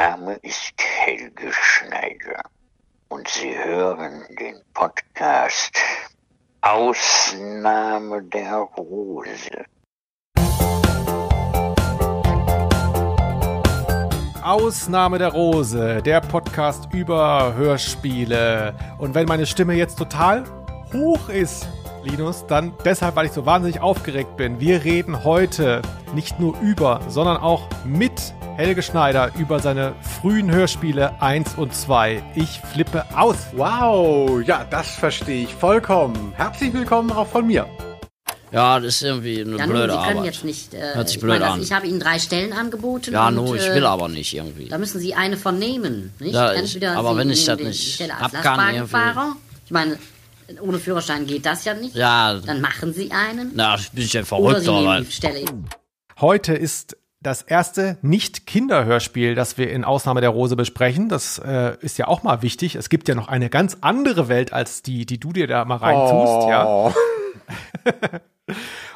Name ist Helge Schneider und Sie hören den Podcast Ausnahme der Rose. Ausnahme der Rose, der Podcast über Hörspiele. Und wenn meine Stimme jetzt total hoch ist, Linus, dann deshalb, weil ich so wahnsinnig aufgeregt bin. Wir reden heute nicht nur über, sondern auch mit Helge Schneider über seine frühen Hörspiele 1 und 2. Ich flippe aus. Wow, ja, das verstehe ich vollkommen. Herzlich willkommen auch von mir. Ja, das ist irgendwie eine Ja, nun, blöde Sie können Arbeit. jetzt nicht. Äh, Hört sich ich blöd meine, an. Ich habe Ihnen drei Stellen angeboten. ja, und, no, ich äh, will aber nicht irgendwie. Da müssen Sie eine von nehmen, nicht? Ja, ich- aber Sie wenn ich das nicht die Stelle als ab kann, Lastwagenfahrer. Ich meine, ohne Führerschein geht das ja nicht. Ja. Dann machen Sie einen. Na, bin ich ja oder verrückt, Sie nehmen die Stelle. Heute ist das erste Nicht-Kinder-Hörspiel, das wir in Ausnahme der Rose besprechen. Das äh, ist ja auch mal wichtig. Es gibt ja noch eine ganz andere Welt als die, die du dir da mal reintust. Ja. Oh.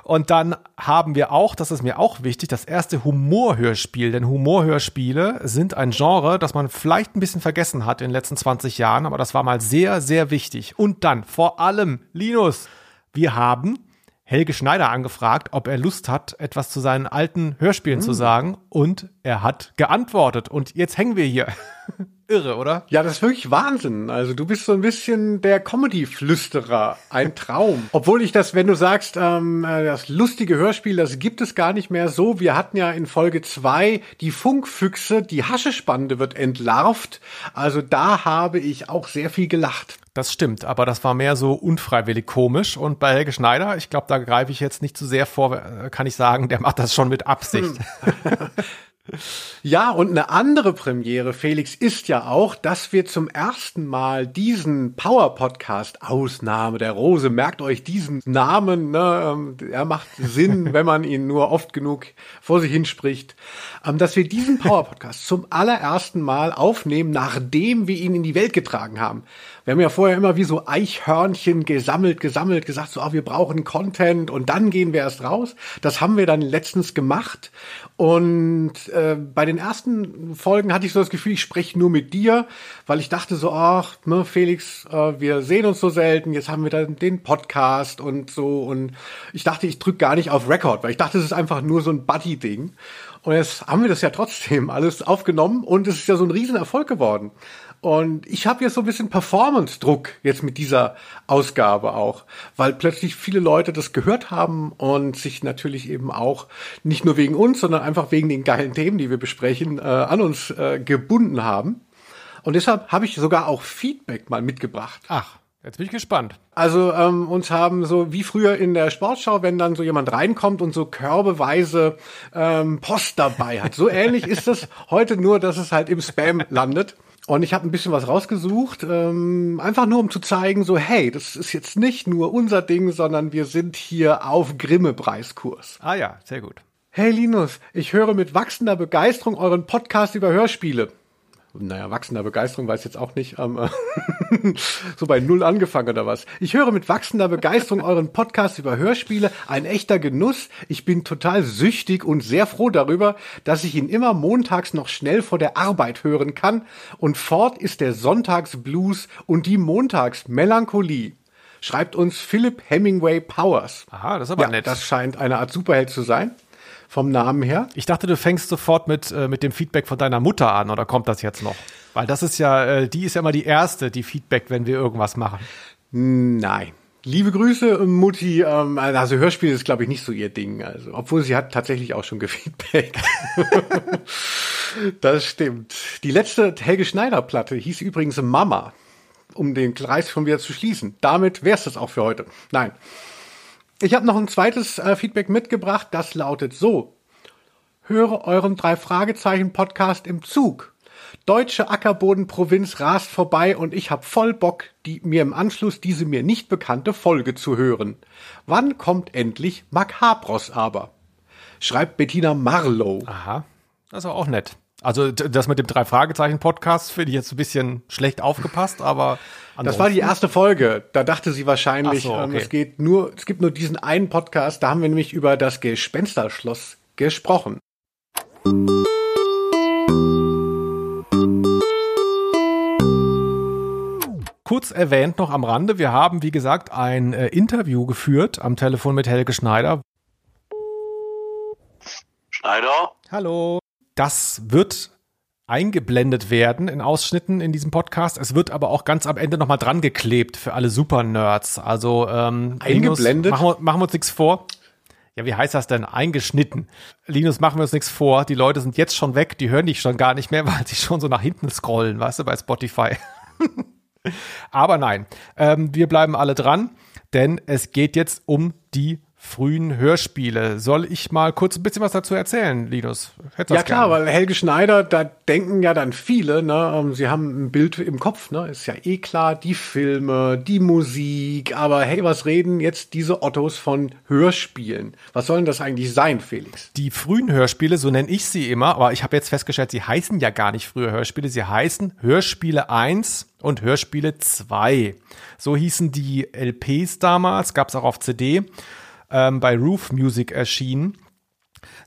Und dann haben wir auch, das ist mir auch wichtig, das erste Humorhörspiel. Denn Humorhörspiele sind ein Genre, das man vielleicht ein bisschen vergessen hat in den letzten 20 Jahren, aber das war mal sehr, sehr wichtig. Und dann vor allem, Linus, wir haben Helge Schneider angefragt, ob er Lust hat, etwas zu seinen alten Hörspielen zu sagen. Und er hat geantwortet. Und jetzt hängen wir hier. Irre, oder? Ja, das ist wirklich Wahnsinn. Also du bist so ein bisschen der Comedy-Flüsterer. Ein Traum. Obwohl ich das, wenn du sagst, ähm, äh, das lustige Hörspiel, das gibt es gar nicht mehr so. Wir hatten ja in Folge zwei die Funkfüchse, die Haschespande wird entlarvt. Also da habe ich auch sehr viel gelacht. Das stimmt, aber das war mehr so unfreiwillig komisch. Und bei Helge Schneider, ich glaube, da greife ich jetzt nicht zu sehr vor, äh, kann ich sagen, der macht das schon mit Absicht. Ja, und eine andere Premiere, Felix, ist ja auch, dass wir zum ersten Mal diesen Power-Podcast Ausnahme der Rose, merkt euch diesen Namen, ne, ähm, er macht Sinn, wenn man ihn nur oft genug vor sich hinspricht, ähm, dass wir diesen Power-Podcast zum allerersten Mal aufnehmen, nachdem wir ihn in die Welt getragen haben. Wir haben ja vorher immer wie so Eichhörnchen gesammelt, gesammelt, gesagt, so, ah, wir brauchen Content und dann gehen wir erst raus. Das haben wir dann letztens gemacht. Und äh, bei den ersten Folgen hatte ich so das Gefühl, ich spreche nur mit dir, weil ich dachte so, ach, ne, Felix, äh, wir sehen uns so selten, jetzt haben wir dann den Podcast und so. Und ich dachte, ich drück gar nicht auf Record, weil ich dachte, es ist einfach nur so ein Buddy-Ding. Und jetzt haben wir das ja trotzdem alles aufgenommen und es ist ja so ein Riesenerfolg geworden. Und ich habe jetzt so ein bisschen Performance-Druck jetzt mit dieser Ausgabe auch, weil plötzlich viele Leute das gehört haben und sich natürlich eben auch nicht nur wegen uns, sondern einfach wegen den geilen Themen, die wir besprechen, äh, an uns äh, gebunden haben. Und deshalb habe ich sogar auch Feedback mal mitgebracht. Ach, jetzt bin ich gespannt. Also ähm, uns haben so wie früher in der Sportschau, wenn dann so jemand reinkommt und so körbeweise ähm, Post dabei hat. So ähnlich ist es heute nur, dass es halt im Spam landet. Und ich habe ein bisschen was rausgesucht, ähm, einfach nur um zu zeigen, so hey, das ist jetzt nicht nur unser Ding, sondern wir sind hier auf Grimme-Preiskurs. Ah ja, sehr gut. Hey Linus, ich höre mit wachsender Begeisterung euren Podcast über Hörspiele. Naja, wachsender Begeisterung weiß jetzt auch nicht. Ähm, so bei Null angefangen oder was. Ich höre mit wachsender Begeisterung euren Podcast über Hörspiele. Ein echter Genuss. Ich bin total süchtig und sehr froh darüber, dass ich ihn immer montags noch schnell vor der Arbeit hören kann. Und fort ist der Sonntagsblues und die Montagsmelancholie. Schreibt uns Philip Hemingway Powers. Aha, das ist aber ja, nett. Das scheint eine Art Superheld zu sein. Vom Namen her. Ich dachte, du fängst sofort mit, äh, mit dem Feedback von deiner Mutter an, oder kommt das jetzt noch? Weil das ist ja, äh, die ist ja immer die erste, die Feedback, wenn wir irgendwas machen. Nein. Liebe Grüße, Mutti. Ähm, also Hörspiel ist, glaube ich, nicht so ihr Ding. Also, obwohl sie hat tatsächlich auch schon gefeedback. das stimmt. Die letzte Helge Schneider Platte hieß übrigens Mama, um den Kreis schon wieder zu schließen. Damit wär's das auch für heute. Nein. Ich habe noch ein zweites äh, Feedback mitgebracht. Das lautet so: Höre euren drei Fragezeichen Podcast im Zug. Deutsche Ackerbodenprovinz rast vorbei und ich hab voll Bock, die, mir im Anschluss diese mir nicht bekannte Folge zu hören. Wann kommt endlich Macabros aber? Schreibt Bettina Marlow. Aha, das ist auch nett. Also das mit dem Drei-Fragezeichen-Podcast finde ich jetzt ein bisschen schlecht aufgepasst, aber Das war die erste Folge. Da dachte sie wahrscheinlich, so, ähm, okay. es geht nur, es gibt nur diesen einen Podcast. Da haben wir nämlich über das Gespensterschloss gesprochen. Kurz erwähnt noch am Rande, wir haben, wie gesagt, ein äh, Interview geführt am Telefon mit Helge Schneider. Schneider? Hallo. Das wird eingeblendet werden in Ausschnitten in diesem Podcast. Es wird aber auch ganz am Ende nochmal dran geklebt für alle Super-Nerds. Also ähm, eingeblendet? Linus, machen, wir, machen wir uns nichts vor. Ja, wie heißt das denn? Eingeschnitten. Linus, machen wir uns nichts vor. Die Leute sind jetzt schon weg, die hören dich schon gar nicht mehr, weil sie schon so nach hinten scrollen, weißt du, bei Spotify. aber nein, ähm, wir bleiben alle dran, denn es geht jetzt um die frühen Hörspiele. Soll ich mal kurz ein bisschen was dazu erzählen, Linus? ja klar, gerne. weil Helge Schneider, da denken ja dann viele, ne, ähm, sie haben ein Bild im Kopf, ne, ist ja eh klar, die Filme, die Musik, aber hey, was reden jetzt diese Ottos von Hörspielen? Was sollen das eigentlich sein, Felix? Die frühen Hörspiele, so nenne ich sie immer, aber ich habe jetzt festgestellt, sie heißen ja gar nicht frühe Hörspiele, sie heißen Hörspiele 1 und Hörspiele 2. So hießen die LPs damals, gab es auch auf CD ähm, bei Roof Music erschienen.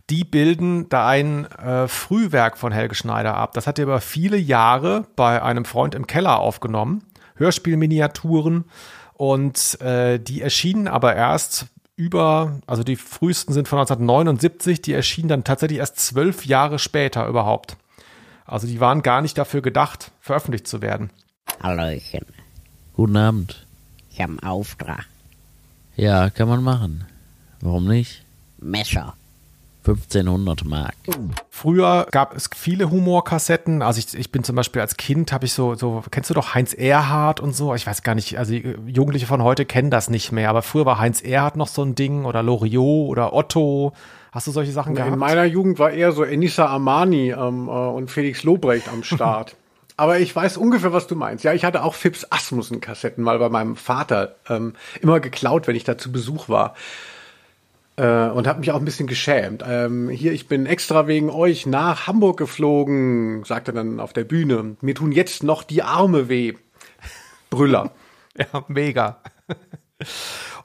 Die bilden da ein äh, Frühwerk von Helge Schneider ab. Das hat er über viele Jahre bei einem Freund im Keller aufgenommen. Hörspielminiaturen. Und äh, die erschienen aber erst über, also die frühesten sind von 1979, die erschienen dann tatsächlich erst zwölf Jahre später überhaupt. Also die waren gar nicht dafür gedacht, veröffentlicht zu werden. Hallöchen. Guten Abend. Ich habe einen Auftrag. Ja, kann man machen. Warum nicht? Messer. 1500 Mark. Früher gab es viele Humorkassetten. Also ich, ich bin zum Beispiel als Kind habe ich so, so, kennst du doch Heinz Erhardt und so? Ich weiß gar nicht, also Jugendliche von heute kennen das nicht mehr, aber früher war Heinz Erhardt noch so ein Ding oder Loriot oder Otto. Hast du solche Sachen In gehabt? In meiner Jugend war eher so Enisa Armani ähm, äh, und Felix Lobrecht am Start. Aber ich weiß ungefähr, was du meinst. Ja, ich hatte auch Fips Asmussen-Kassetten mal bei meinem Vater ähm, immer geklaut, wenn ich da zu Besuch war. Äh, und habe mich auch ein bisschen geschämt. Ähm, hier, ich bin extra wegen euch nach Hamburg geflogen, sagte dann auf der Bühne. Mir tun jetzt noch die Arme weh. Brüller. ja, mega.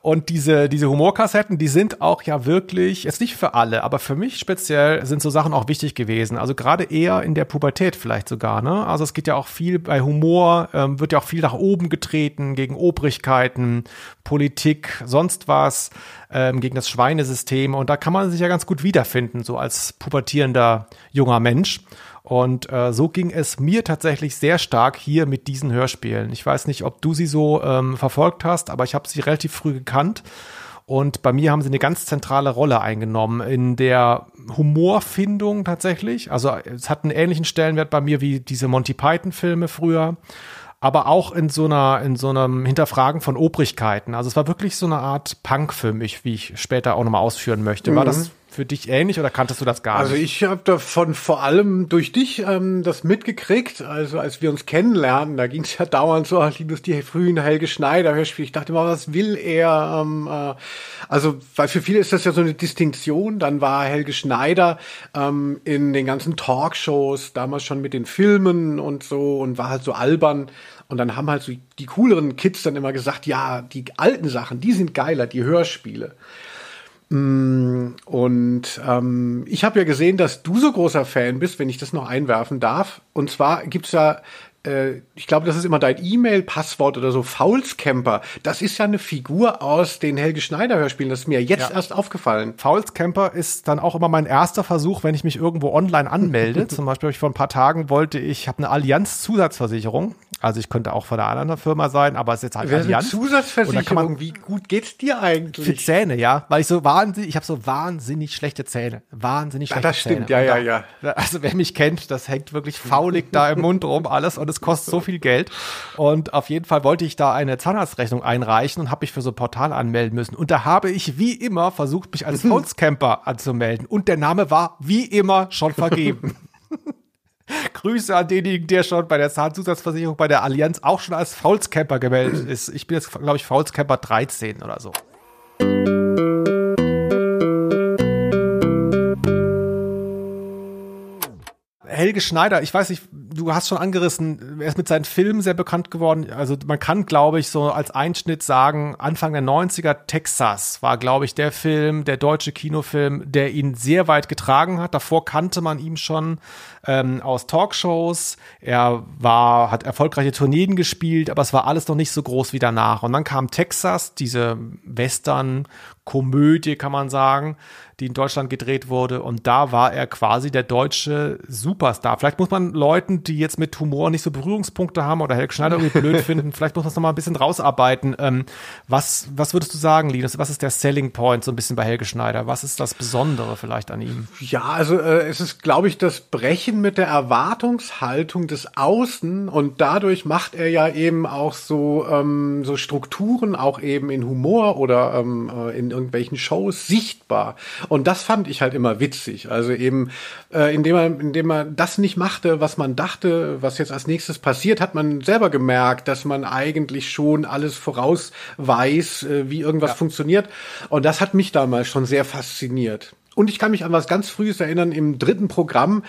Und diese, diese Humorkassetten, die sind auch ja wirklich, jetzt nicht für alle, aber für mich speziell sind so Sachen auch wichtig gewesen. Also gerade eher in der Pubertät vielleicht sogar, ne? Also es geht ja auch viel bei Humor, ähm, wird ja auch viel nach oben getreten, gegen Obrigkeiten, Politik, sonst was, ähm, gegen das Schweinesystem. Und da kann man sich ja ganz gut wiederfinden, so als pubertierender junger Mensch. Und äh, so ging es mir tatsächlich sehr stark hier mit diesen Hörspielen. Ich weiß nicht, ob du sie so ähm, verfolgt hast, aber ich habe sie relativ früh gekannt. Und bei mir haben sie eine ganz zentrale Rolle eingenommen in der Humorfindung tatsächlich. Also es hat einen ähnlichen Stellenwert bei mir wie diese Monty Python-Filme früher aber auch in so einer, in so einem Hinterfragen von Obrigkeiten. Also es war wirklich so eine Art Punk für mich, wie ich später auch nochmal ausführen möchte. War mhm. das für dich ähnlich oder kanntest du das gar also nicht? Also ich habe davon vor allem durch dich ähm, das mitgekriegt. Also als wir uns kennenlernen, da ging es ja dauernd so, ach, liebes die frühen Helge Schneider Hörspiel. Ich dachte immer, was will er? Ähm, äh, also weil für viele ist das ja so eine Distinktion. Dann war Helge Schneider ähm, in den ganzen Talkshows damals schon mit den Filmen und so und war halt so albern. Und dann haben halt so die cooleren Kids dann immer gesagt, ja, die alten Sachen, die sind geiler, die Hörspiele. Mm, und ähm, ich habe ja gesehen, dass du so großer Fan bist, wenn ich das noch einwerfen darf. Und zwar gibt's ja äh, ich glaube, das ist immer dein E-Mail-Passwort oder so, Faulscamper. Das ist ja eine Figur aus den Helge Schneider-Hörspielen. Das ist mir jetzt ja. erst aufgefallen. Faulscamper ist dann auch immer mein erster Versuch, wenn ich mich irgendwo online anmelde. Zum Beispiel ich vor ein paar Tagen wollte ich, habe eine Allianz-Zusatzversicherung. Also ich könnte auch von einer anderen Firma sein, aber es ist jetzt halt Wer Allianz. Zusatzversicherung, man, wie gut geht's dir eigentlich? Für Zähne, ja, weil ich so wahnsinnig, ich habe so wahnsinnig schlechte Zähne, wahnsinnig schlechte Zähne. Das stimmt, Zähne. ja, ja, ja. Also wer mich kennt, das hängt wirklich faulig da im Mund rum alles und es kostet so viel Geld. Und auf jeden Fall wollte ich da eine Zahnarztrechnung einreichen und habe mich für so ein Portal anmelden müssen. Und da habe ich wie immer versucht, mich als Holzcamper anzumelden. Und der Name war wie immer schon vergeben. Grüße an denjenigen, der schon bei der Zahnzusatzversicherung bei der Allianz auch schon als Faulscamper gemeldet ist. Ich bin jetzt, glaube ich, Faulscamper 13 oder so. Helge Schneider, ich weiß nicht, du hast schon angerissen, er ist mit seinen Filmen sehr bekannt geworden. Also man kann, glaube ich, so als Einschnitt sagen, Anfang der 90er Texas war, glaube ich, der Film, der deutsche Kinofilm, der ihn sehr weit getragen hat. Davor kannte man ihn schon ähm, aus Talkshows. Er war, hat erfolgreiche Tourneen gespielt, aber es war alles noch nicht so groß wie danach. Und dann kam Texas, diese Western-Komödie, kann man sagen, die in Deutschland gedreht wurde. Und da war er quasi der deutsche Superstar. Vielleicht muss man Leuten, die jetzt mit Humor nicht so Berührungspunkte haben oder Helge Schneider irgendwie blöd finden, vielleicht muss man es nochmal ein bisschen rausarbeiten. Ähm, was, was würdest du sagen, Linus? Was ist der Selling Point so ein bisschen bei Helge Schneider? Was ist das Besondere vielleicht an ihm? Ja, also äh, es ist, glaube ich, das Brechen mit der Erwartungshaltung des Außen und dadurch macht er ja eben auch so, ähm, so Strukturen auch eben in Humor oder ähm, äh, in irgendwelchen Shows sichtbar. Und das fand ich halt immer witzig. Also eben, äh, indem man, indem man das nicht machte, was man dachte, was jetzt als nächstes passiert, hat man selber gemerkt, dass man eigentlich schon alles voraus weiß, äh, wie irgendwas ja. funktioniert. Und das hat mich damals schon sehr fasziniert. Und ich kann mich an was ganz Frühes erinnern im dritten Programm.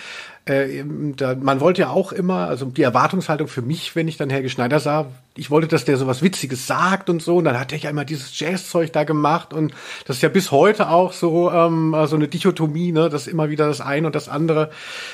Äh, da, man wollte ja auch immer, also die Erwartungshaltung für mich, wenn ich dann Helge Schneider sah, ich wollte, dass der so was Witziges sagt und so. Und dann hat er ja immer dieses Jazzzeug da gemacht. Und das ist ja bis heute auch so, ähm, so eine Dichotomie, ne? Das immer wieder das eine und das andere.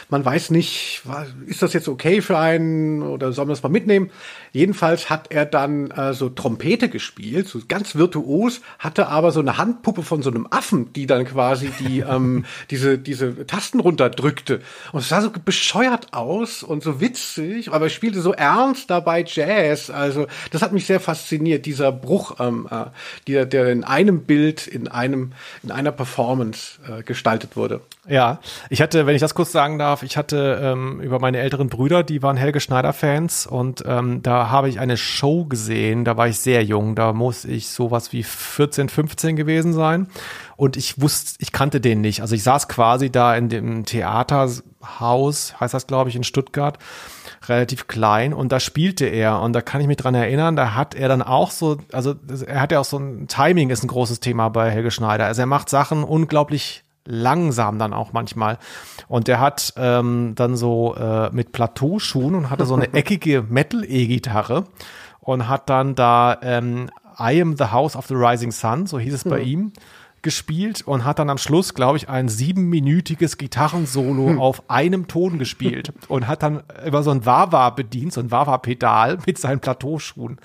Man weiß nicht, ist das jetzt okay für einen oder soll man das mal mitnehmen? Jedenfalls hat er dann äh, so Trompete gespielt, so ganz virtuos, hatte aber so eine Handpuppe von so einem Affen, die dann quasi die ähm, diese diese Tasten runterdrückte. Und es sah so bescheuert aus und so witzig, aber er spielte so ernst dabei Jazz. Also das hat mich sehr fasziniert, dieser Bruch, ähm, äh, der, der in einem Bild, in einem in einer Performance äh, gestaltet wurde. Ja, ich hatte, wenn ich das kurz sagen darf, ich hatte ähm, über meine älteren Brüder, die waren Helge Schneider Fans und ähm, da habe ich eine Show gesehen, da war ich sehr jung, da muss ich sowas wie 14, 15 gewesen sein. Und ich wusste, ich kannte den nicht. Also ich saß quasi da in dem Theaterhaus, heißt das, glaube ich, in Stuttgart, relativ klein und da spielte er. Und da kann ich mich dran erinnern, da hat er dann auch so, also er hat ja auch so ein Timing ist ein großes Thema bei Helge Schneider. Also er macht Sachen unglaublich langsam dann auch manchmal. Und der hat ähm, dann so äh, mit Plateauschuhen und hatte so eine eckige Metal-E-Gitarre und hat dann da ähm, I Am the House of the Rising Sun, so hieß es bei mhm. ihm, gespielt und hat dann am Schluss, glaube ich, ein siebenminütiges Gitarrensolo hm. auf einem Ton gespielt und hat dann über so ein Wawa bedient, so ein Wawa-Pedal mit seinen Plateauschuhen.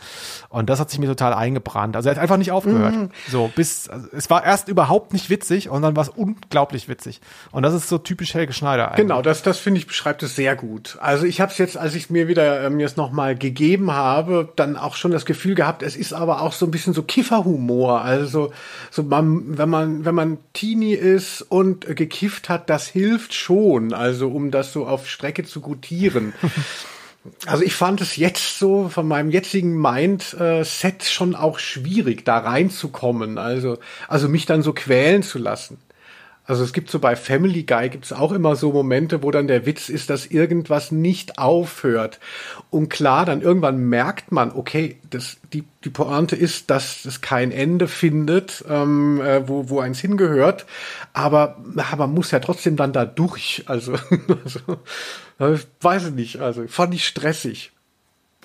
Und das hat sich mir total eingebrannt. Also er hat einfach nicht aufgehört. Mhm. So, bis, also es war erst überhaupt nicht witzig und dann war es unglaublich witzig. Und das ist so typisch Helge Schneider. Eigentlich. Genau, das, das finde ich beschreibt es sehr gut. Also ich habe es jetzt, als ich mir wieder äh, mir es nochmal gegeben habe, dann auch schon das Gefühl gehabt, es ist aber auch so ein bisschen so Kifferhumor. Also so man, wenn man, wenn man Teenie ist und gekifft hat, das hilft schon, also um das so auf Strecke zu gutieren. Also ich fand es jetzt so von meinem jetzigen Mindset schon auch schwierig, da reinzukommen. Also, also mich dann so quälen zu lassen. Also es gibt so bei Family Guy gibt es auch immer so Momente, wo dann der Witz ist, dass irgendwas nicht aufhört. Und klar, dann irgendwann merkt man, okay, das, die, die Pointe ist, dass es kein Ende findet, ähm, äh, wo, wo eins hingehört. Aber ja, man muss ja trotzdem dann da durch. Also, also weiß ich nicht. Also fand ich stressig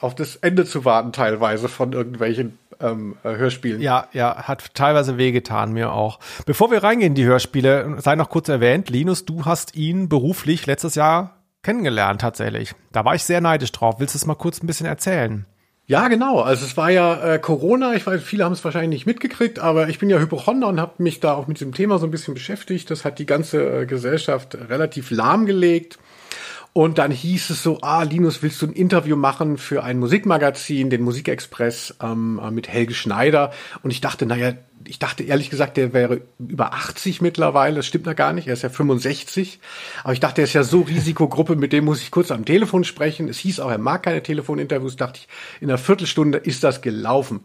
auf das Ende zu warten teilweise von irgendwelchen ähm, äh, Hörspielen. Ja, ja, hat teilweise wehgetan, mir auch. Bevor wir reingehen in die Hörspiele, sei noch kurz erwähnt, Linus, du hast ihn beruflich letztes Jahr kennengelernt tatsächlich. Da war ich sehr neidisch drauf. Willst du es mal kurz ein bisschen erzählen? Ja, genau. Also es war ja äh, Corona. Ich weiß, viele haben es wahrscheinlich nicht mitgekriegt, aber ich bin ja Hypochonder und habe mich da auch mit dem Thema so ein bisschen beschäftigt. Das hat die ganze äh, Gesellschaft relativ lahmgelegt. Und dann hieß es so, ah, Linus, willst du ein Interview machen für ein Musikmagazin, den Musikexpress ähm, mit Helge Schneider? Und ich dachte, naja, ich dachte ehrlich gesagt, der wäre über 80 mittlerweile. Das stimmt ja gar nicht. Er ist ja 65. Aber ich dachte, er ist ja so Risikogruppe, mit dem muss ich kurz am Telefon sprechen. Es hieß auch, er mag keine Telefoninterviews. Dachte ich, in einer Viertelstunde ist das gelaufen.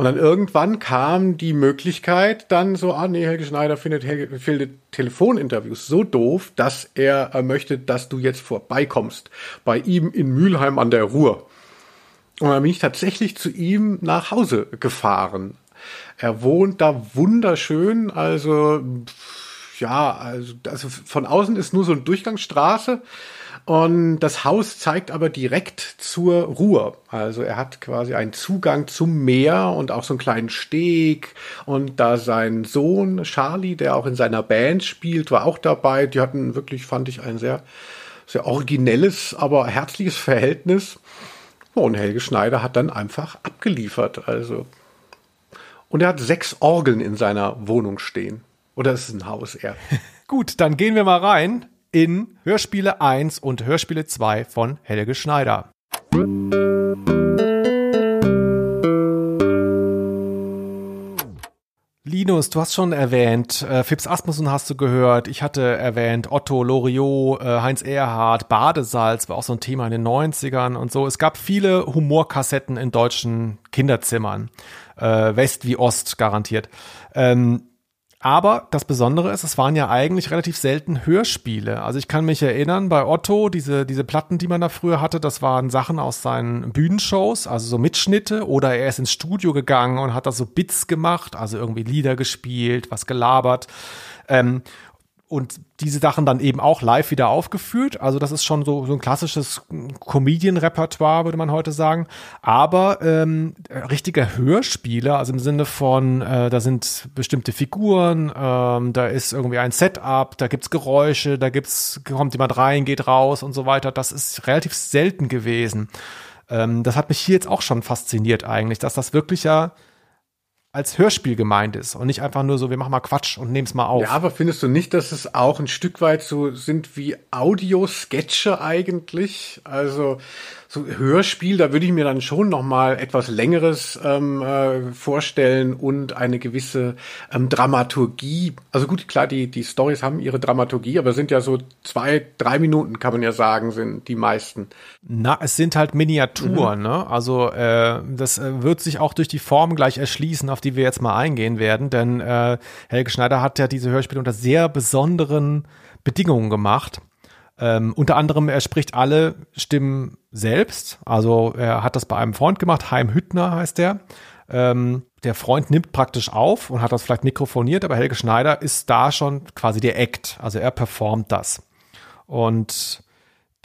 Und dann irgendwann kam die Möglichkeit dann so, ah nee, Helge Schneider findet, Helge, findet Telefoninterviews so doof, dass er äh, möchte, dass du jetzt vorbeikommst. Bei ihm in Mülheim an der Ruhr. Und dann bin ich tatsächlich zu ihm nach Hause gefahren. Er wohnt da wunderschön, also ja, also, also von außen ist nur so eine Durchgangsstraße und das Haus zeigt aber direkt zur Ruhr. Also er hat quasi einen Zugang zum Meer und auch so einen kleinen Steg. Und da sein Sohn Charlie, der auch in seiner Band spielt, war auch dabei. Die hatten wirklich, fand ich, ein sehr, sehr originelles, aber herzliches Verhältnis. Und Helge Schneider hat dann einfach abgeliefert. Also. Und er hat sechs Orgeln in seiner Wohnung stehen. Oder ist es ein Haus eher? Gut, dann gehen wir mal rein in Hörspiele 1 und Hörspiele 2 von Helge Schneider. Linus, du hast schon erwähnt, äh, Fips Asmussen hast du gehört, ich hatte erwähnt, Otto, Loriot, äh, Heinz Erhardt, Badesalz war auch so ein Thema in den 90ern und so. Es gab viele Humorkassetten in deutschen Kinderzimmern, äh, West wie Ost garantiert. Ähm, aber das Besondere ist, es waren ja eigentlich relativ selten Hörspiele. Also ich kann mich erinnern, bei Otto, diese, diese Platten, die man da früher hatte, das waren Sachen aus seinen Bühnenshows, also so Mitschnitte, oder er ist ins Studio gegangen und hat da so Bits gemacht, also irgendwie Lieder gespielt, was gelabert. Ähm, und diese Sachen dann eben auch live wieder aufgeführt. Also das ist schon so, so ein klassisches Comedian-Repertoire, würde man heute sagen. Aber ähm, richtige Hörspiele, also im Sinne von, äh, da sind bestimmte Figuren, ähm, da ist irgendwie ein Setup, da gibt's Geräusche, da gibt's, kommt jemand rein, geht raus und so weiter. Das ist relativ selten gewesen. Ähm, das hat mich hier jetzt auch schon fasziniert eigentlich, dass das wirklich ja als Hörspiel gemeint ist und nicht einfach nur so, wir machen mal Quatsch und nehmen es mal auf. Ja, aber findest du nicht, dass es auch ein Stück weit so sind wie Audiosketche eigentlich? Also so Hörspiel, da würde ich mir dann schon noch mal etwas längeres ähm, äh, vorstellen und eine gewisse ähm, Dramaturgie. Also gut, klar, die die Stories haben ihre Dramaturgie, aber sind ja so zwei, drei Minuten, kann man ja sagen, sind die meisten. Na, es sind halt Miniaturen, mhm. ne? Also äh, das äh, wird sich auch durch die Form gleich erschließen, auf die wir jetzt mal eingehen werden, denn äh, Helge Schneider hat ja diese Hörspiele unter sehr besonderen Bedingungen gemacht. Ähm, unter anderem, er spricht alle Stimmen selbst. Also er hat das bei einem Freund gemacht, Heim Hüttner heißt der. Ähm, der Freund nimmt praktisch auf und hat das vielleicht mikrofoniert, aber Helge Schneider ist da schon quasi der Act. Also er performt das. Und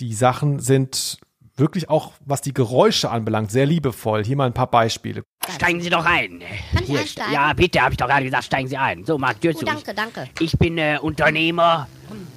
die Sachen sind wirklich auch, was die Geräusche anbelangt, sehr liebevoll. Hier mal ein paar Beispiele. Steigen Sie doch ein. Kann ich einsteigen? Ja, bitte, habe ich doch gerade gesagt, steigen Sie ein. So, Marc, Tür Oh, zu. danke, danke. Ich bin äh, Unternehmer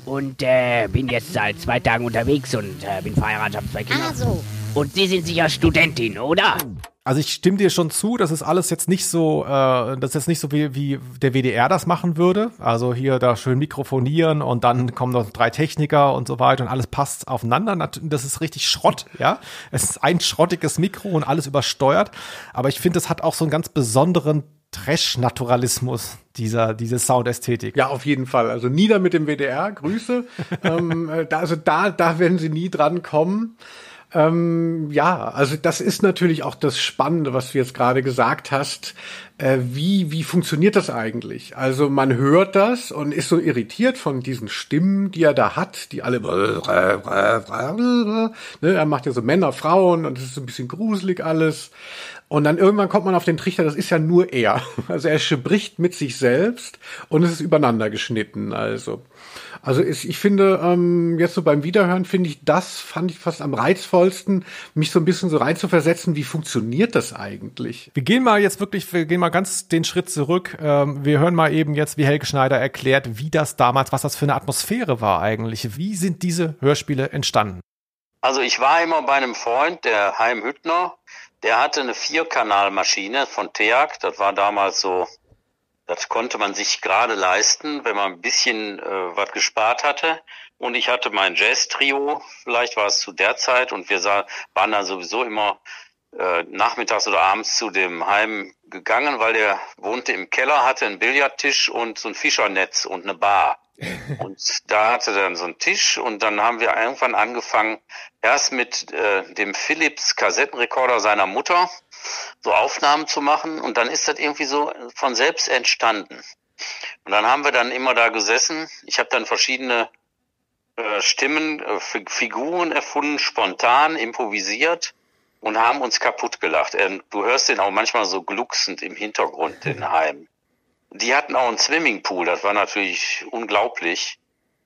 und äh, bin jetzt seit zwei Tagen unterwegs und äh, bin verheiratet, habe zwei Kinder. Ah, so. Und Sie sind sicher Studentin, oder? Also ich stimme dir schon zu, das ist alles jetzt nicht so, äh, das ist jetzt nicht so wie, wie der WDR das machen würde. Also hier da schön mikrofonieren und dann kommen noch drei Techniker und so weiter und alles passt aufeinander. Das ist richtig Schrott, ja. Es ist ein schrottiges Mikro und alles übersteuert. Aber ich finde, es hat auch so einen ganz besonderen Trash-Naturalismus, dieser, diese Soundästhetik. Ja, auf jeden Fall. Also nieder mit dem WDR, Grüße. ähm, äh, da, also da, da werden sie nie dran kommen. Ähm, ja, also das ist natürlich auch das Spannende, was du jetzt gerade gesagt hast. Äh, wie, wie funktioniert das eigentlich? Also man hört das und ist so irritiert von diesen Stimmen, die er da hat, die alle, ne, er macht ja so Männer, Frauen und es ist so ein bisschen gruselig alles. Und dann irgendwann kommt man auf den Trichter, das ist ja nur er. Also er spricht mit sich selbst und es ist übereinander geschnitten. Also, also ist, ich finde, ähm, jetzt so beim Wiederhören finde ich, das fand ich fast am reizvollsten, mich so ein bisschen so reinzuversetzen, wie funktioniert das eigentlich? Wir gehen mal jetzt wirklich, wir gehen mal ganz den Schritt zurück. Ähm, wir hören mal eben jetzt, wie Helge Schneider erklärt, wie das damals, was das für eine Atmosphäre war eigentlich. Wie sind diese Hörspiele entstanden? Also ich war immer bei einem Freund, der Heim Hüttner, der hatte eine Vierkanalmaschine von TEAG, das war damals so, das konnte man sich gerade leisten, wenn man ein bisschen äh, was gespart hatte. Und ich hatte mein Jazz-Trio, vielleicht war es zu der Zeit, und wir sah, waren dann sowieso immer äh, nachmittags oder abends zu dem Heim gegangen, weil der wohnte im Keller, hatte einen Billardtisch und so ein Fischernetz und eine Bar. Und da hatte er dann so einen Tisch und dann haben wir irgendwann angefangen, erst mit äh, dem Philips Kassettenrekorder seiner Mutter so Aufnahmen zu machen und dann ist das irgendwie so von selbst entstanden. Und dann haben wir dann immer da gesessen. Ich habe dann verschiedene äh, Stimmen, äh, Fi- Figuren erfunden, spontan, improvisiert und haben uns kaputt gelacht. Ähm, du hörst den auch manchmal so glucksend im Hintergrund, den Heim. die hatten auch einen Swimmingpool. Das war natürlich unglaublich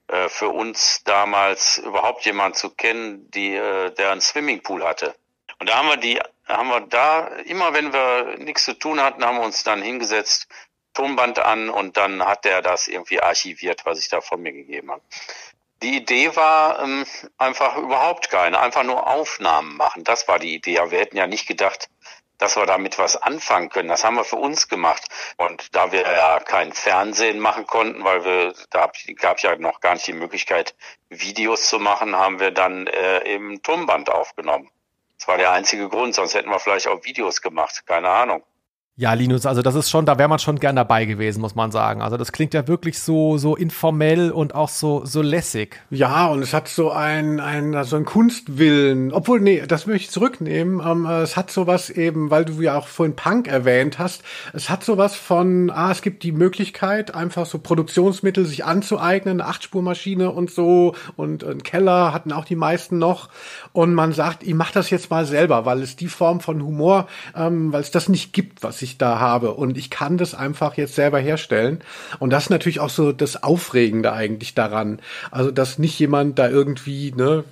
äh, für uns damals überhaupt jemand zu kennen, die, äh, der einen Swimmingpool hatte. Und da haben wir die, haben wir da, immer wenn wir nichts zu tun hatten, haben wir uns dann hingesetzt, Tonband an und dann hat der das irgendwie archiviert, was ich da von mir gegeben habe. Die Idee war ähm, einfach überhaupt keine, einfach nur Aufnahmen machen. Das war die Idee. Aber wir hätten ja nicht gedacht, dass wir damit was anfangen können. Das haben wir für uns gemacht. Und da wir ja kein Fernsehen machen konnten, weil wir, da gab es ja noch gar nicht die Möglichkeit, Videos zu machen, haben wir dann äh, eben Tonband aufgenommen. Das war der einzige Grund, sonst hätten wir vielleicht auch Videos gemacht, keine Ahnung. Ja, Linus, also das ist schon, da wäre man schon gern dabei gewesen, muss man sagen. Also das klingt ja wirklich so, so informell und auch so, so lässig. Ja, und es hat so ein, ein, so ein Kunstwillen. Obwohl, nee, das möchte ich zurücknehmen. Ähm, es hat sowas eben, weil du ja auch vorhin Punk erwähnt hast, es hat sowas von, ah, es gibt die Möglichkeit, einfach so Produktionsmittel sich anzueignen, eine Achtspurmaschine und so und ein Keller hatten auch die meisten noch. Und man sagt, ich mach das jetzt mal selber, weil es die Form von Humor, ähm, weil es das nicht gibt, was ich da habe. Und ich kann das einfach jetzt selber herstellen. Und das ist natürlich auch so das Aufregende eigentlich daran. Also, dass nicht jemand da irgendwie ne,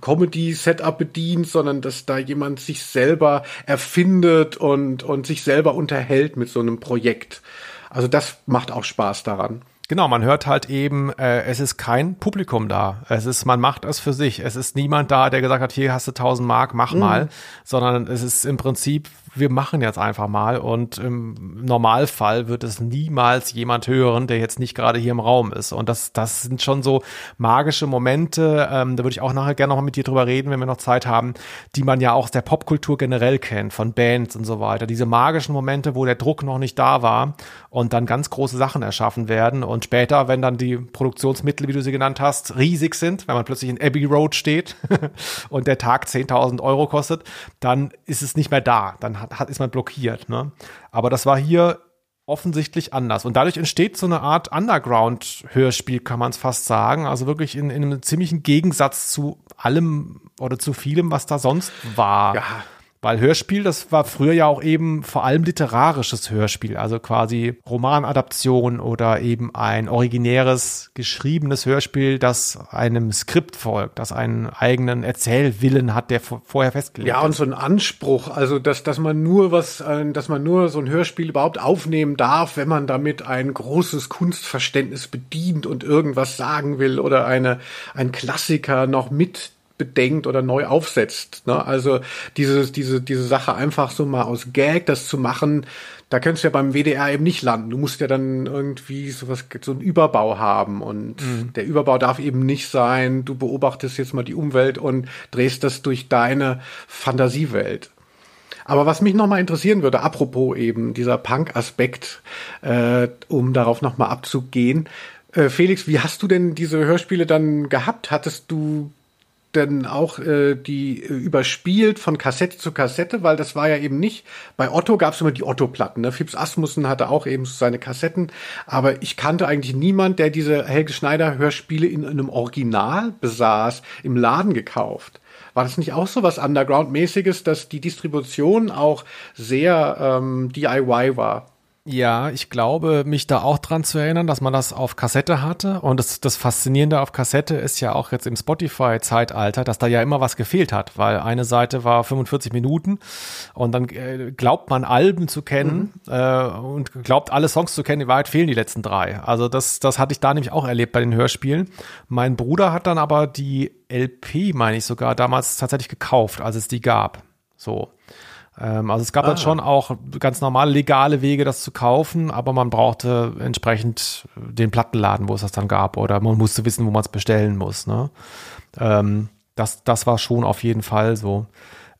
Comedy-Setup bedient, sondern dass da jemand sich selber erfindet und, und sich selber unterhält mit so einem Projekt. Also das macht auch Spaß daran. Genau, man hört halt eben, äh, es ist kein Publikum da. Es ist, man macht es für sich. Es ist niemand da, der gesagt hat, hier hast du 1000 Mark, mach mhm. mal, sondern es ist im Prinzip wir machen jetzt einfach mal und im Normalfall wird es niemals jemand hören, der jetzt nicht gerade hier im Raum ist. Und das, das sind schon so magische Momente, ähm, da würde ich auch nachher gerne noch mit dir drüber reden, wenn wir noch Zeit haben, die man ja auch aus der Popkultur generell kennt, von Bands und so weiter. Diese magischen Momente, wo der Druck noch nicht da war und dann ganz große Sachen erschaffen werden und später, wenn dann die Produktionsmittel, wie du sie genannt hast, riesig sind, wenn man plötzlich in Abbey Road steht und der Tag 10.000 Euro kostet, dann ist es nicht mehr da. Dann hat, ist man blockiert. Ne? Aber das war hier offensichtlich anders. Und dadurch entsteht so eine Art Underground-Hörspiel, kann man es fast sagen. Also wirklich in, in einem ziemlichen Gegensatz zu allem oder zu vielem, was da sonst war. Ja, weil Hörspiel, das war früher ja auch eben vor allem literarisches Hörspiel, also quasi Romanadaption oder eben ein originäres geschriebenes Hörspiel, das einem Skript folgt, das einen eigenen Erzählwillen hat, der vorher festgelegt ist. Ja, und so ein Anspruch, also dass, dass man nur was, äh, dass man nur so ein Hörspiel überhaupt aufnehmen darf, wenn man damit ein großes Kunstverständnis bedient und irgendwas sagen will oder eine, ein Klassiker noch mit bedenkt oder neu aufsetzt. Ne? Also diese, diese, diese Sache einfach so mal aus Gag das zu machen, da könntest du ja beim WDR eben nicht landen. Du musst ja dann irgendwie sowas, so einen Überbau haben und mhm. der Überbau darf eben nicht sein, du beobachtest jetzt mal die Umwelt und drehst das durch deine Fantasiewelt. Aber was mich nochmal interessieren würde, apropos eben dieser Punk-Aspekt, äh, um darauf nochmal abzugehen, äh, Felix, wie hast du denn diese Hörspiele dann gehabt? Hattest du denn auch äh, die äh, überspielt von Kassette zu Kassette, weil das war ja eben nicht. Bei Otto gab es immer die Otto-Platten. Ne? Fips Asmussen hatte auch eben seine Kassetten, aber ich kannte eigentlich niemand, der diese Helge Schneider Hörspiele in einem Original besaß, im Laden gekauft. War das nicht auch so was Underground-mäßiges, dass die Distribution auch sehr ähm, DIY war? Ja, ich glaube, mich da auch dran zu erinnern, dass man das auf Kassette hatte. Und das, das Faszinierende auf Kassette ist ja auch jetzt im Spotify-Zeitalter, dass da ja immer was gefehlt hat, weil eine Seite war 45 Minuten und dann äh, glaubt man Alben zu kennen mhm. äh, und glaubt alle Songs zu kennen. In Wahrheit fehlen die letzten drei. Also das, das hatte ich da nämlich auch erlebt bei den Hörspielen. Mein Bruder hat dann aber die LP, meine ich sogar, damals tatsächlich gekauft, als es die gab. So. Ähm, also es gab ah. dann schon auch ganz normale legale Wege, das zu kaufen, aber man brauchte entsprechend den Plattenladen, wo es das dann gab, oder man musste wissen, wo man es bestellen muss. Ne? Ähm, das, das war schon auf jeden Fall so.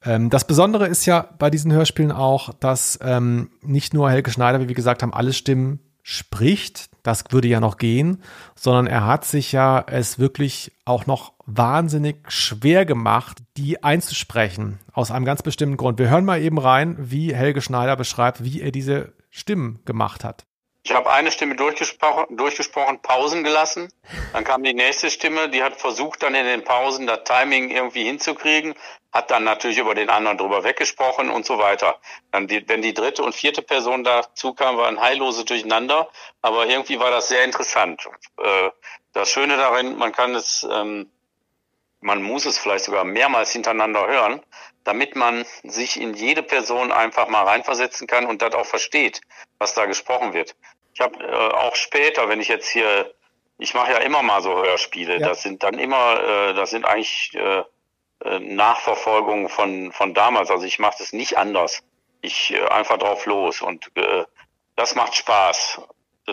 Ähm, das Besondere ist ja bei diesen Hörspielen auch, dass ähm, nicht nur Helge Schneider, wie wir gesagt haben, alle Stimmen spricht, das würde ja noch gehen, sondern er hat sich ja es wirklich auch noch wahnsinnig schwer gemacht, die einzusprechen, aus einem ganz bestimmten Grund. Wir hören mal eben rein, wie Helge Schneider beschreibt, wie er diese Stimmen gemacht hat. Ich habe eine Stimme durchgesprochen, durchgesprochen, Pausen gelassen. Dann kam die nächste Stimme, die hat versucht, dann in den Pausen das Timing irgendwie hinzukriegen, hat dann natürlich über den anderen drüber weggesprochen und so weiter. Dann die, wenn die dritte und vierte Person dazu kam, war ein heilloses Durcheinander, aber irgendwie war das sehr interessant. Äh, das Schöne darin, man kann es, ähm, man muss es vielleicht sogar mehrmals hintereinander hören, damit man sich in jede Person einfach mal reinversetzen kann und das auch versteht, was da gesprochen wird. Ich habe äh, auch später, wenn ich jetzt hier, ich mache ja immer mal so Hörspiele, Ja. das sind dann immer, äh, das sind eigentlich äh, äh, Nachverfolgungen von von damals. Also ich mache das nicht anders. Ich äh, einfach drauf los und äh, das macht Spaß.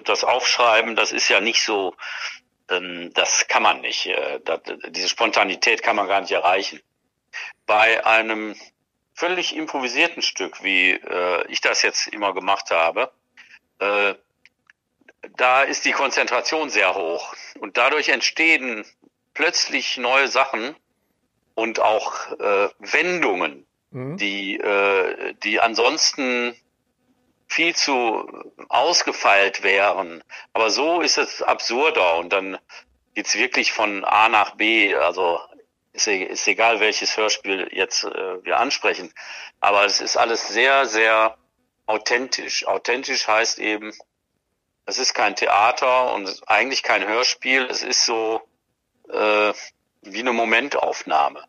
Das Aufschreiben, das ist ja nicht so, ähm, das kann man nicht. Äh, das, diese Spontanität kann man gar nicht erreichen. Bei einem völlig improvisierten Stück, wie äh, ich das jetzt immer gemacht habe, äh, da ist die Konzentration sehr hoch und dadurch entstehen plötzlich neue Sachen und auch äh, Wendungen, Mhm. die, äh, die ansonsten viel zu ausgefeilt wären. Aber so ist es absurder und dann geht's wirklich von A nach B. Also ist, e- ist egal, welches Hörspiel jetzt äh, wir ansprechen. Aber es ist alles sehr, sehr authentisch. Authentisch heißt eben, es ist kein Theater und eigentlich kein Hörspiel. Es ist so äh, wie eine Momentaufnahme.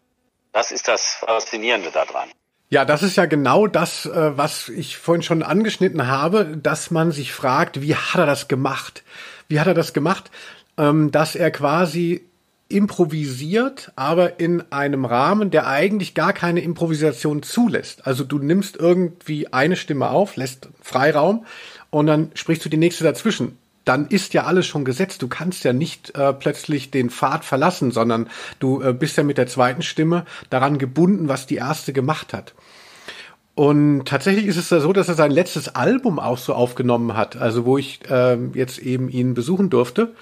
Das ist das Faszinierende daran. Ja, das ist ja genau das, äh, was ich vorhin schon angeschnitten habe, dass man sich fragt, wie hat er das gemacht? Wie hat er das gemacht? Ähm, dass er quasi improvisiert, aber in einem Rahmen, der eigentlich gar keine Improvisation zulässt. Also du nimmst irgendwie eine Stimme auf, lässt Freiraum und dann sprichst du die nächste dazwischen. Dann ist ja alles schon gesetzt. Du kannst ja nicht äh, plötzlich den Pfad verlassen, sondern du äh, bist ja mit der zweiten Stimme daran gebunden, was die erste gemacht hat. Und tatsächlich ist es ja so, dass er sein letztes Album auch so aufgenommen hat, also wo ich ähm, jetzt eben ihn besuchen durfte.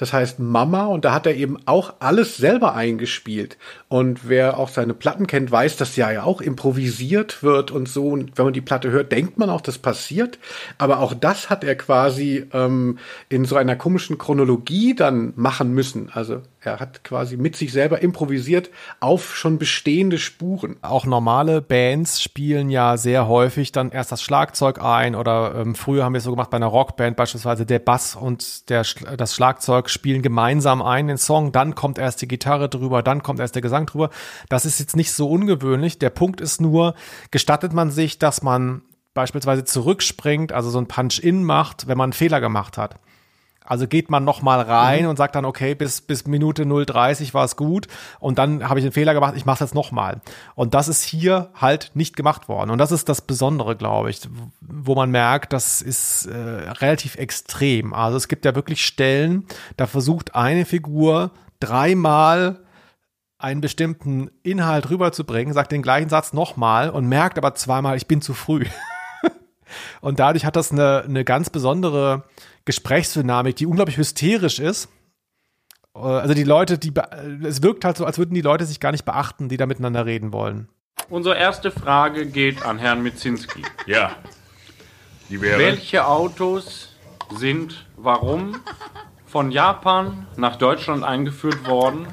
Das heißt Mama und da hat er eben auch alles selber eingespielt. Und wer auch seine Platten kennt, weiß, dass ja ja auch improvisiert wird und so. Und wenn man die Platte hört, denkt man auch, das passiert. Aber auch das hat er quasi ähm, in so einer komischen Chronologie dann machen müssen. Also er hat quasi mit sich selber improvisiert auf schon bestehende Spuren. Auch normale Bands spielen ja sehr häufig dann erst das Schlagzeug ein oder ähm, früher haben wir es so gemacht bei einer Rockband beispielsweise der Bass und der, das Schlagzeug spielen gemeinsam ein den Song, dann kommt erst die Gitarre drüber, dann kommt erst der Gesang drüber. Das ist jetzt nicht so ungewöhnlich. Der Punkt ist nur, gestattet man sich, dass man beispielsweise zurückspringt, also so ein Punch-In macht, wenn man einen Fehler gemacht hat. Also geht man noch mal rein und sagt dann, okay, bis, bis Minute 0,30 war es gut und dann habe ich einen Fehler gemacht, ich mache es jetzt noch mal. Und das ist hier halt nicht gemacht worden. Und das ist das Besondere, glaube ich, wo man merkt, das ist äh, relativ extrem. Also es gibt ja wirklich Stellen, da versucht eine Figur dreimal einen bestimmten Inhalt rüberzubringen, sagt den gleichen Satz nochmal und merkt aber zweimal, ich bin zu früh. Und dadurch hat das eine, eine ganz besondere Gesprächsdynamik, die unglaublich hysterisch ist. Äh, Also die Leute, die es wirkt halt so, als würden die Leute sich gar nicht beachten, die da miteinander reden wollen. Unsere erste Frage geht an Herrn Mitzinski. Ja. Die wäre. Welche Autos sind warum von Japan nach Deutschland eingeführt worden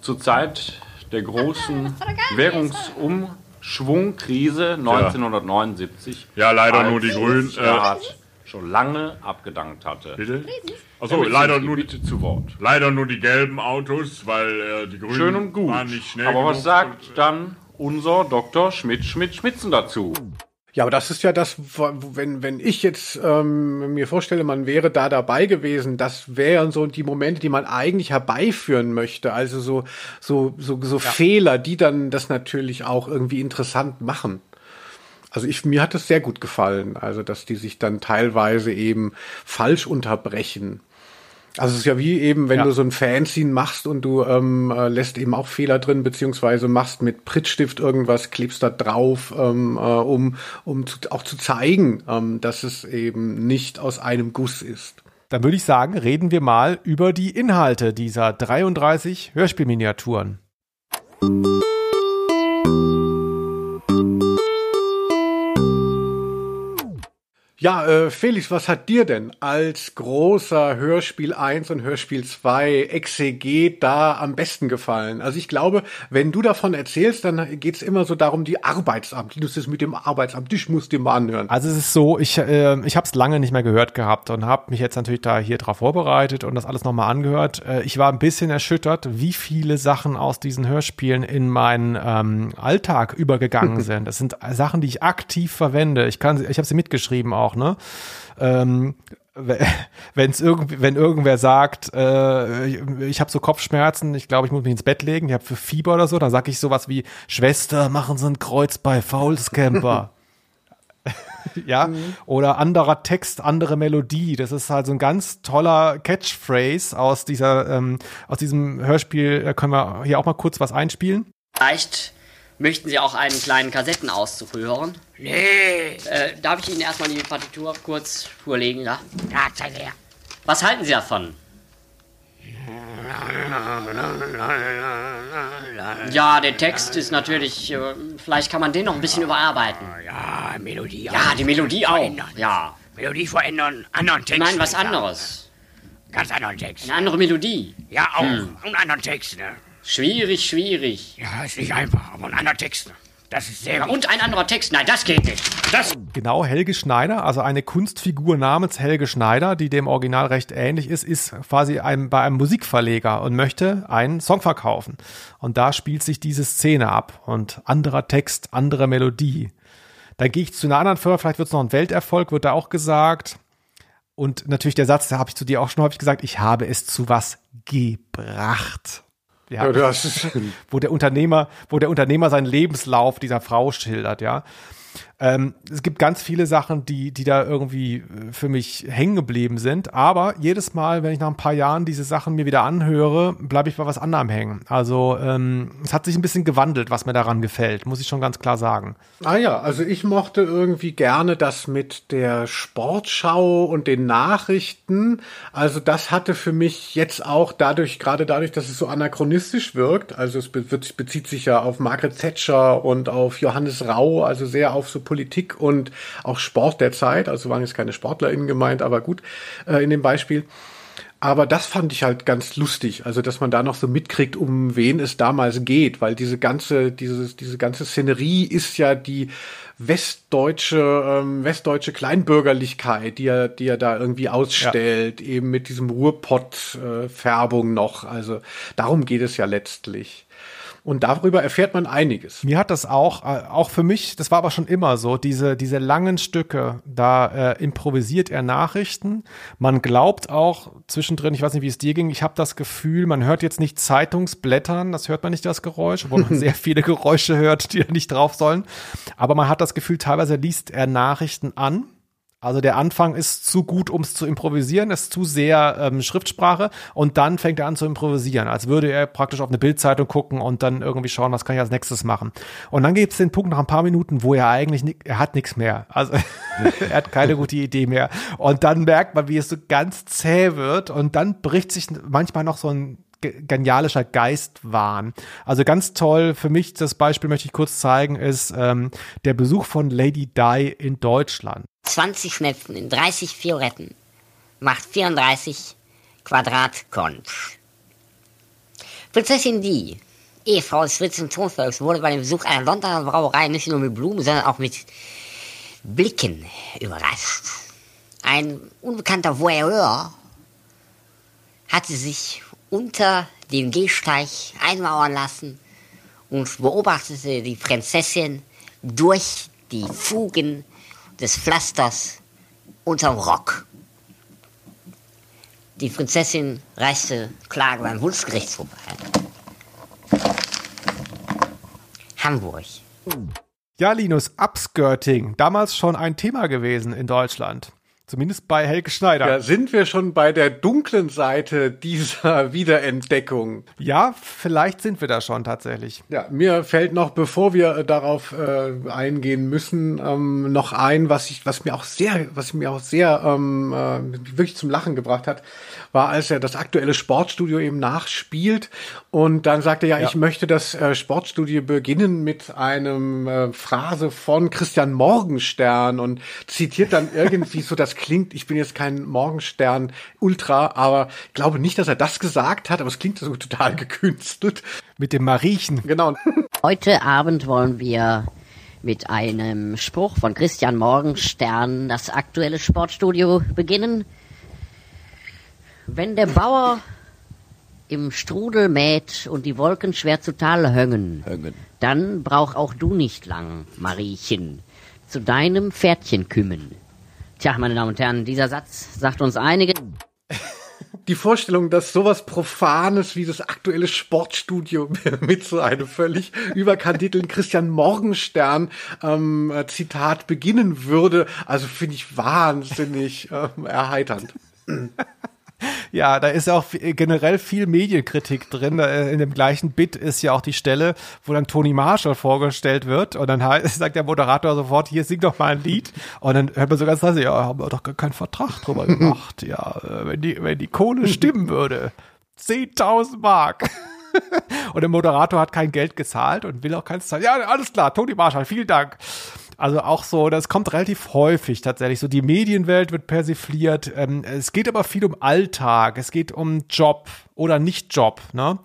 zur Zeit der großen Währungsumschwungkrise 1979? Ja, leider nur die Grünen, äh, schon lange abgedankt hatte. Bitte? Achso, leider nur, bitte zu Wort. leider nur die gelben Autos, weil äh, die Grünen Schön und gut. waren nicht schnell Aber was genug sagt und, dann unser Dr. Schmidt-Schmidt-Schmitzen dazu? Ja, aber das ist ja das, wenn, wenn ich jetzt ähm, mir vorstelle, man wäre da dabei gewesen, das wären so die Momente, die man eigentlich herbeiführen möchte. Also so, so, so, so Fehler, die dann das natürlich auch irgendwie interessant machen. Also ich, mir hat es sehr gut gefallen, also dass die sich dann teilweise eben falsch unterbrechen. Also es ist ja wie eben, wenn Ja. du so ein Fanzine machst und du ähm, äh, lässt eben auch Fehler drin, beziehungsweise machst mit Prittstift irgendwas, klebst da drauf, ähm, äh, um, um zu, auch zu zeigen, ähm, dass es eben nicht aus einem Guss ist. Dann würde ich sagen, reden wir mal über die Inhalte dieser 33 Hörspielminiaturen. Ja, äh, Felix, was hat dir denn als großer Hörspiel 1 und Hörspiel 2 Exeget da am besten gefallen? Also ich glaube, wenn du davon erzählst, dann geht's immer so darum, die Arbeitsamt. Du ist mit dem Arbeitsamt, ich muss dir mal anhören. Also es ist so, ich, äh, ich habe es lange nicht mehr gehört gehabt und habe mich jetzt natürlich da hier drauf vorbereitet und das alles nochmal angehört. Äh, ich war ein bisschen erschüttert, wie viele Sachen aus diesen Hörspielen in meinen ähm, Alltag übergegangen sind. Das sind Sachen, die ich aktiv verwende. Ich kann, ich habe sie mitgeschrieben auch auch, ne? Ähm, wenn's irgendwie, wenn irgendwer sagt, äh, ich, ich habe so Kopfschmerzen, ich glaube, ich muss mich ins Bett legen, ich habe für Fieber oder so, dann sage ich sowas wie Schwester, machen Sie ein Kreuz bei Faulscamper. ja, mhm. oder anderer Text, andere Melodie. Das ist halt so ein ganz toller Catchphrase aus dieser, ähm, aus diesem Hörspiel. Da können wir hier auch mal kurz was einspielen. Vielleicht Möchten Sie auch einen kleinen Kassettenauszug hören? Nee. Äh, darf ich Ihnen erstmal die Partitur kurz vorlegen? Ja, ja zeig her. Was halten Sie davon? Ja, der Text ist natürlich. Äh, vielleicht kann man den noch ein bisschen überarbeiten. Ja, Melodie auch. Ja, die Melodie auch. Verändern. Ja. Melodie verändern, anderen Text. Nein, was anderes. Ganz anderen Text. Eine andere Melodie. Ja, auch. Hm. Und anderen Text, ne? Schwierig, schwierig. Ja, ist nicht einfach, aber ein anderer Text. Das ist sehr ja, Und ein anderer Text. Nein, das geht nicht. Das genau, Helge Schneider, also eine Kunstfigur namens Helge Schneider, die dem Original recht ähnlich ist, ist quasi ein, bei einem Musikverleger und möchte einen Song verkaufen. Und da spielt sich diese Szene ab. Und anderer Text, andere Melodie. Dann gehe ich zu einer anderen Firma, vielleicht wird es noch ein Welterfolg, wird da auch gesagt. Und natürlich der Satz, da habe ich zu dir auch schon häufig gesagt, ich habe es zu was gebracht. Ja, ja wo der Unternehmer, wo der Unternehmer seinen Lebenslauf dieser Frau schildert, ja. Ähm, es gibt ganz viele Sachen, die, die da irgendwie äh, für mich hängen geblieben sind. Aber jedes Mal, wenn ich nach ein paar Jahren diese Sachen mir wieder anhöre, bleibe ich bei was anderem hängen. Also ähm, es hat sich ein bisschen gewandelt, was mir daran gefällt, muss ich schon ganz klar sagen. Ah ja, also ich mochte irgendwie gerne das mit der Sportschau und den Nachrichten. Also das hatte für mich jetzt auch dadurch, gerade dadurch, dass es so anachronistisch wirkt, also es bezieht sich ja auf Margaret Thatcher und auf Johannes Rau, also sehr auf so Politik und auch Sport der Zeit. Also waren jetzt keine SportlerInnen gemeint, aber gut, äh, in dem Beispiel. Aber das fand ich halt ganz lustig, also dass man da noch so mitkriegt, um wen es damals geht, weil diese ganze, diese, diese ganze Szenerie ist ja die westdeutsche, ähm, westdeutsche Kleinbürgerlichkeit, die er, die er da irgendwie ausstellt, ja. eben mit diesem Ruhrpott-Färbung äh, noch. Also darum geht es ja letztlich. Und darüber erfährt man einiges. Mir hat das auch, äh, auch für mich, das war aber schon immer so, diese, diese langen Stücke, da äh, improvisiert er Nachrichten. Man glaubt auch zwischendrin, ich weiß nicht, wie es dir ging, ich habe das Gefühl, man hört jetzt nicht Zeitungsblättern, das hört man nicht das Geräusch, obwohl man sehr viele Geräusche hört, die da nicht drauf sollen. Aber man hat das Gefühl, teilweise liest er Nachrichten an also der Anfang ist zu gut, um es zu improvisieren, ist zu sehr ähm, Schriftsprache und dann fängt er an zu improvisieren, als würde er praktisch auf eine Bildzeitung gucken und dann irgendwie schauen, was kann ich als nächstes machen. Und dann gibt es den Punkt nach ein paar Minuten, wo er eigentlich, er hat nichts mehr. Also er hat keine gute Idee mehr. Und dann merkt man, wie es so ganz zäh wird und dann bricht sich manchmal noch so ein genialischer Geistwahn. Also ganz toll, für mich das Beispiel möchte ich kurz zeigen, ist ähm, der Besuch von Lady Di in Deutschland. 20 Schnepfen in 30 Fioretten macht 34 Quadratkonch. Prinzessin Di, Ehefrau des und Thronfolgs, wurde bei dem Besuch einer Londoner Brauerei nicht nur mit Blumen, sondern auch mit Blicken überrascht. Ein unbekannter Voyeur hatte sich unter dem Gehsteig einmauern lassen und beobachtete die Prinzessin durch die Fugen des Pflasters unterm Rock. Die Prinzessin reichte Klage beim Bundesgerichtshof ein. Hamburg. Ja, Linus, Upskirting, damals schon ein Thema gewesen in Deutschland. Zumindest bei Helge Schneider. Ja, sind wir schon bei der dunklen Seite dieser Wiederentdeckung? Ja, vielleicht sind wir da schon tatsächlich. Ja, mir fällt noch, bevor wir äh, darauf äh, eingehen müssen, ähm, noch ein, was ich, was mir auch sehr, was mir auch sehr ähm, äh, wirklich zum Lachen gebracht hat, war, als er das aktuelle Sportstudio eben nachspielt und dann sagte er, ja, Ja. ich möchte das äh, Sportstudio beginnen mit einem äh, Phrase von Christian Morgenstern und zitiert dann irgendwie so, das klingt, ich bin jetzt kein Morgenstern Ultra, aber ich glaube nicht, dass er das gesagt hat, aber es klingt so total gekünstelt. Mit dem Mariechen. Genau. Heute Abend wollen wir mit einem Spruch von Christian Morgenstern das aktuelle Sportstudio beginnen. Wenn der Bauer im Strudel mäht und die Wolken schwer zu Tal höngen, dann brauch auch du nicht lang, Mariechen, zu deinem Pferdchen kümmen. Tja, meine Damen und Herren, dieser Satz sagt uns einige. die Vorstellung, dass sowas Profanes wie das aktuelle Sportstudio mit so einem völlig überkandidelten Christian Morgenstern ähm, äh, Zitat beginnen würde, also finde ich wahnsinnig ähm, erheiternd. Ja, da ist ja auch generell viel Medienkritik drin. Äh, In dem gleichen Bit ist ja auch die Stelle, wo dann Tony Marshall vorgestellt wird und dann sagt der Moderator sofort, hier sing doch mal ein Lied und dann hört man so ganz leise, ja, haben wir doch gar keinen Vertrag drüber gemacht. Ja, äh, wenn die, wenn die Kohle stimmen würde. 10.000 Mark. Und der Moderator hat kein Geld gezahlt und will auch keins zahlen. Ja, alles klar, Tony Marshall, vielen Dank. Also auch so, das kommt relativ häufig tatsächlich. So die Medienwelt wird persifliert. Ähm, es geht aber viel um Alltag. Es geht um Job oder Nicht-Job. Ne?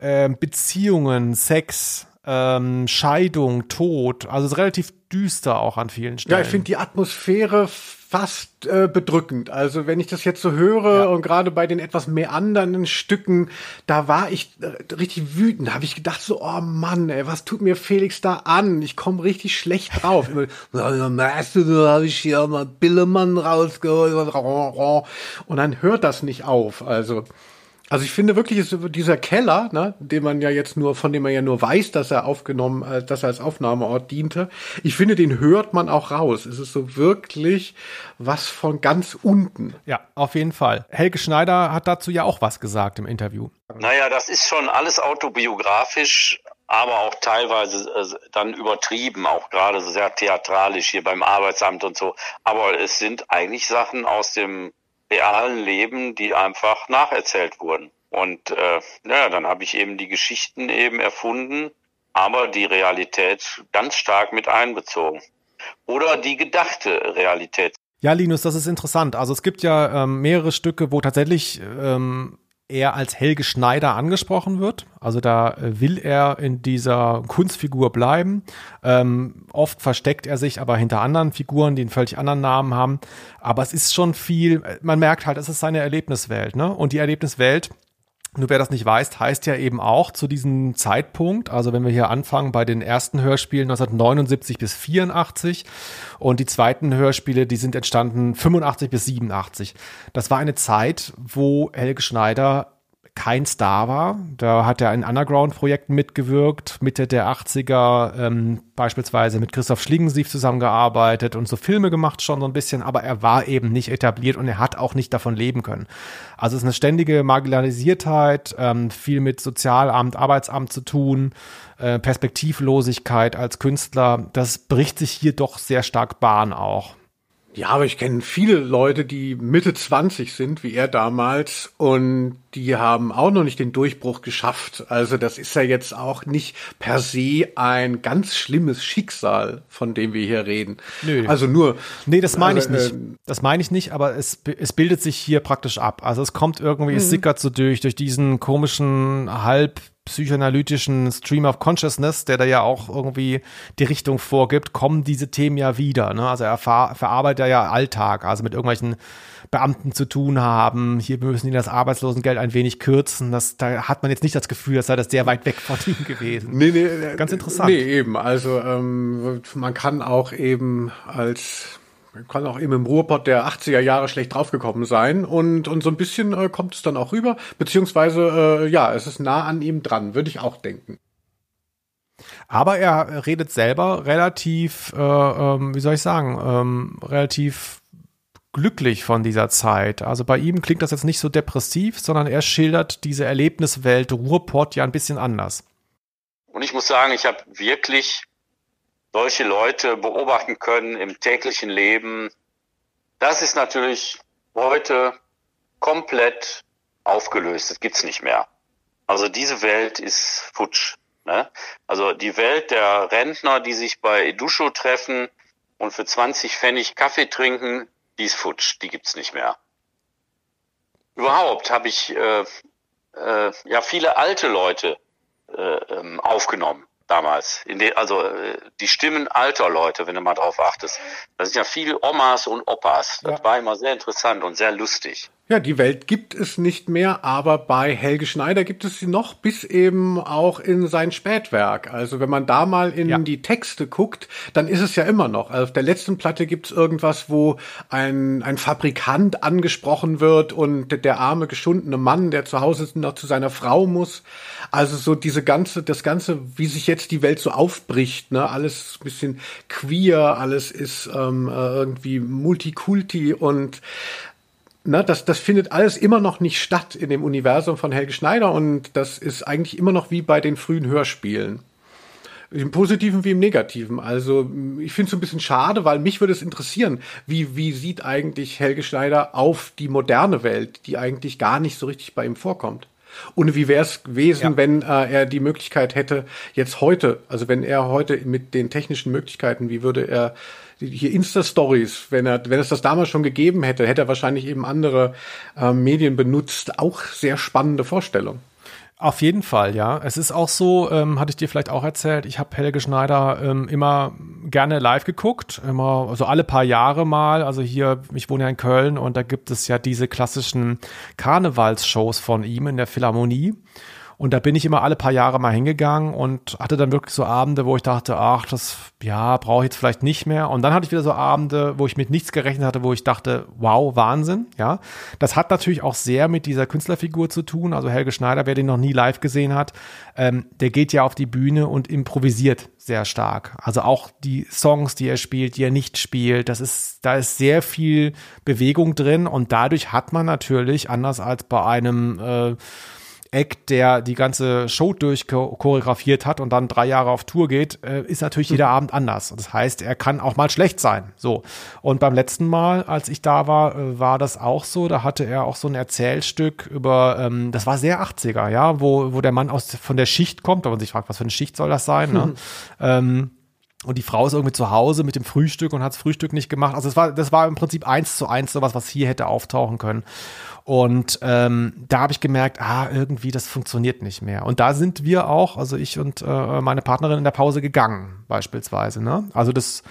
Ähm, Beziehungen, Sex, ähm, Scheidung, Tod. Also es ist relativ düster auch an vielen Stellen. Ja, ich finde die Atmosphäre fast äh, bedrückend. Also wenn ich das jetzt so höre und gerade bei den etwas meandernden Stücken, da war ich äh, richtig wütend. Da habe ich gedacht so, oh Mann, ey, was tut mir Felix da an? Ich komme richtig schlecht drauf. Immer, "Ja, merkst du, da habe ich hier mal Billemann rausgeholt. Und dann hört das nicht auf. Also also ich finde wirklich, ist dieser Keller, ne, den man ja jetzt nur, von dem man ja nur weiß, dass er aufgenommen, äh, dass er als Aufnahmeort diente, ich finde, den hört man auch raus. Es ist so wirklich was von ganz unten. Ja, auf jeden Fall. Helge Schneider hat dazu ja auch was gesagt im Interview. Naja, das ist schon alles autobiografisch, aber auch teilweise äh, dann übertrieben, auch gerade sehr theatralisch hier beim Arbeitsamt und so. Aber es sind eigentlich Sachen aus dem realen Leben, die einfach nacherzählt wurden. Und äh, naja, dann habe ich eben die Geschichten eben erfunden, aber die Realität ganz stark mit einbezogen. Oder die gedachte Realität. Ja, Linus, das ist interessant. Also es gibt ja ähm, mehrere Stücke, wo tatsächlich ähm, er als Helge Schneider angesprochen wird. Also da äh, will er in dieser Kunstfigur bleiben. Ähm, oft versteckt er sich aber hinter anderen Figuren, die einen völlig anderen Namen haben. Aber es ist schon viel, man merkt halt, es ist seine Erlebniswelt. Ne? Und die Erlebniswelt, nur wer das nicht weiß, heißt ja eben auch zu diesem Zeitpunkt, also wenn wir hier anfangen bei den ersten Hörspielen 1979 bis 84 und die zweiten Hörspiele, die sind entstanden 85 bis 87. Das war eine Zeit, wo Helge Schneider kein Star war. Da hat er in Underground-Projekten mitgewirkt, Mitte der 80er, ähm, beispielsweise mit Christoph Schlingensief zusammengearbeitet und so Filme gemacht schon so ein bisschen, aber er war eben nicht etabliert und er hat auch nicht davon leben können. Also es ist eine ständige Marginalisiertheit, ähm, viel mit Sozialamt, Arbeitsamt zu tun, äh, Perspektivlosigkeit als Künstler. Das bricht sich hier doch sehr stark Bahn auch. Ja, aber ich kenne viele Leute, die Mitte 20 sind, wie er damals, und die haben auch noch nicht den Durchbruch geschafft. Also das ist ja jetzt auch nicht per se ein ganz schlimmes Schicksal, von dem wir hier reden. Nö. Also nur. Nee, das meine ich also, nicht. Das meine ich nicht, aber es, es bildet sich hier praktisch ab. Also es kommt irgendwie, es Mhm. sickert so durch, durch diesen komischen, halb psychoanalytischen Stream of Consciousness, der da ja auch irgendwie die Richtung vorgibt, kommen diese Themen ja wieder. Ne? Also er ver verarbeitet ja Alltag, also mit irgendwelchen Beamten zu tun haben. Hier müssen die das Arbeitslosengeld ein wenig kürzen. Das, da hat man jetzt nicht das Gefühl, als sei das sehr weit weg von ihm gewesen. Nee, nee, äh, Ganz interessant. Nee, eben. Also ähm, man kann auch eben als kann auch eben im Ruhrpott der 80er Jahre schlecht draufgekommen sein und, und so ein bisschen äh, kommt es dann auch rüber, beziehungsweise äh, ja, es ist nah an ihm dran, würde ich auch denken. Aber er redet selber relativ, äh, ähm, wie soll ich sagen, ähm, relativ glücklich von dieser Zeit. Also bei ihm klingt das jetzt nicht so depressiv, sondern er schildert diese Erlebniswelt Ruhrpott ja ein bisschen anders. Und ich muss sagen, ich habe wirklich solche Leute beobachten können im täglichen Leben. Das ist natürlich heute komplett aufgelöst. Das gibt's nicht mehr. Also diese Welt ist futsch. Ne? Also die Welt der Rentner, die sich bei Edusho treffen und für 20 Pfennig Kaffee trinken, die ist futsch, die gibt's nicht mehr. Überhaupt habe ich äh, äh, ja viele alte Leute äh, ähm, aufgenommen damals. In de, also äh, die Stimmen alter Leute, wenn du mal drauf achtest. Das sind ja viele Omas und Opas. Das ja. war immer sehr interessant und sehr lustig. Ja, die Welt gibt es nicht mehr, aber bei Helge Schneider gibt es sie noch, bis eben auch in sein Spätwerk. Also wenn man da mal in ja. die Texte guckt, dann ist es ja immer noch. Also auf der letzten Platte gibt es irgendwas, wo ein, ein Fabrikant angesprochen wird und der arme, geschundene Mann, der zu Hause noch zu seiner Frau muss. Also so diese ganze, das Ganze, wie sich jetzt die Welt so aufbricht, ne, alles ein bisschen queer, alles ist ähm, äh, irgendwie Multikulti und na, das, das findet alles immer noch nicht statt in dem Universum von Helge Schneider und das ist eigentlich immer noch wie bei den frühen Hörspielen. Im Positiven wie im Negativen. Also ich finde es ein bisschen schade, weil mich würde es interessieren, wie, wie sieht eigentlich Helge Schneider auf die moderne Welt, die eigentlich gar nicht so richtig bei ihm vorkommt. Und wie wäre es gewesen, ja. wenn äh, er die Möglichkeit hätte, jetzt heute, also wenn er heute mit den technischen Möglichkeiten, wie würde er hier Insta-Stories, wenn er, wenn es das damals schon gegeben hätte, hätte er wahrscheinlich eben andere äh, Medien benutzt. Auch sehr spannende Vorstellung. Auf jeden Fall, ja. Es ist auch so, ähm, hatte ich dir vielleicht auch erzählt, ich habe Helge Schneider ähm, immer gerne live geguckt, immer, also alle paar Jahre mal. Also hier, ich wohne ja in Köln und da gibt es ja diese klassischen Karnevalsshows von ihm in der Philharmonie. Und da bin ich immer alle paar Jahre mal hingegangen und hatte dann wirklich so Abende, wo ich dachte, ach, das, ja, brauche ich jetzt vielleicht nicht mehr. Und dann hatte ich wieder so Abende, wo ich mit nichts gerechnet hatte, wo ich dachte, wow, Wahnsinn, ja. Das hat natürlich auch sehr mit dieser Künstlerfigur zu tun. Also Helge Schneider, wer den noch nie live gesehen hat, ähm, der geht ja auf die Bühne und improvisiert sehr stark. Also auch die Songs, die er spielt, die er nicht spielt, das ist, da ist sehr viel Bewegung drin und dadurch hat man natürlich, anders als bei einem, äh, Eck, der die ganze Show durchchoreografiert hat und dann drei Jahre auf Tour geht, äh, ist natürlich jeder mhm. Abend anders. Das heißt, er kann auch mal schlecht sein. So. Und beim letzten Mal, als ich da war, äh, war das auch so. Da hatte er auch so ein Erzählstück über, ähm, das war sehr 80er, ja, wo, wo der Mann aus von der Schicht kommt, aber man sich fragt, was für eine Schicht soll das sein, ne? ähm, und die Frau ist irgendwie zu Hause mit dem Frühstück und hat das Frühstück nicht gemacht. Also das war, das war im Prinzip eins zu eins sowas, was hier hätte auftauchen können. Und ähm, da habe ich gemerkt, ah, irgendwie das funktioniert nicht mehr. Und da sind wir auch, also ich und äh, meine Partnerin in der Pause gegangen, beispielsweise. Ne? Also das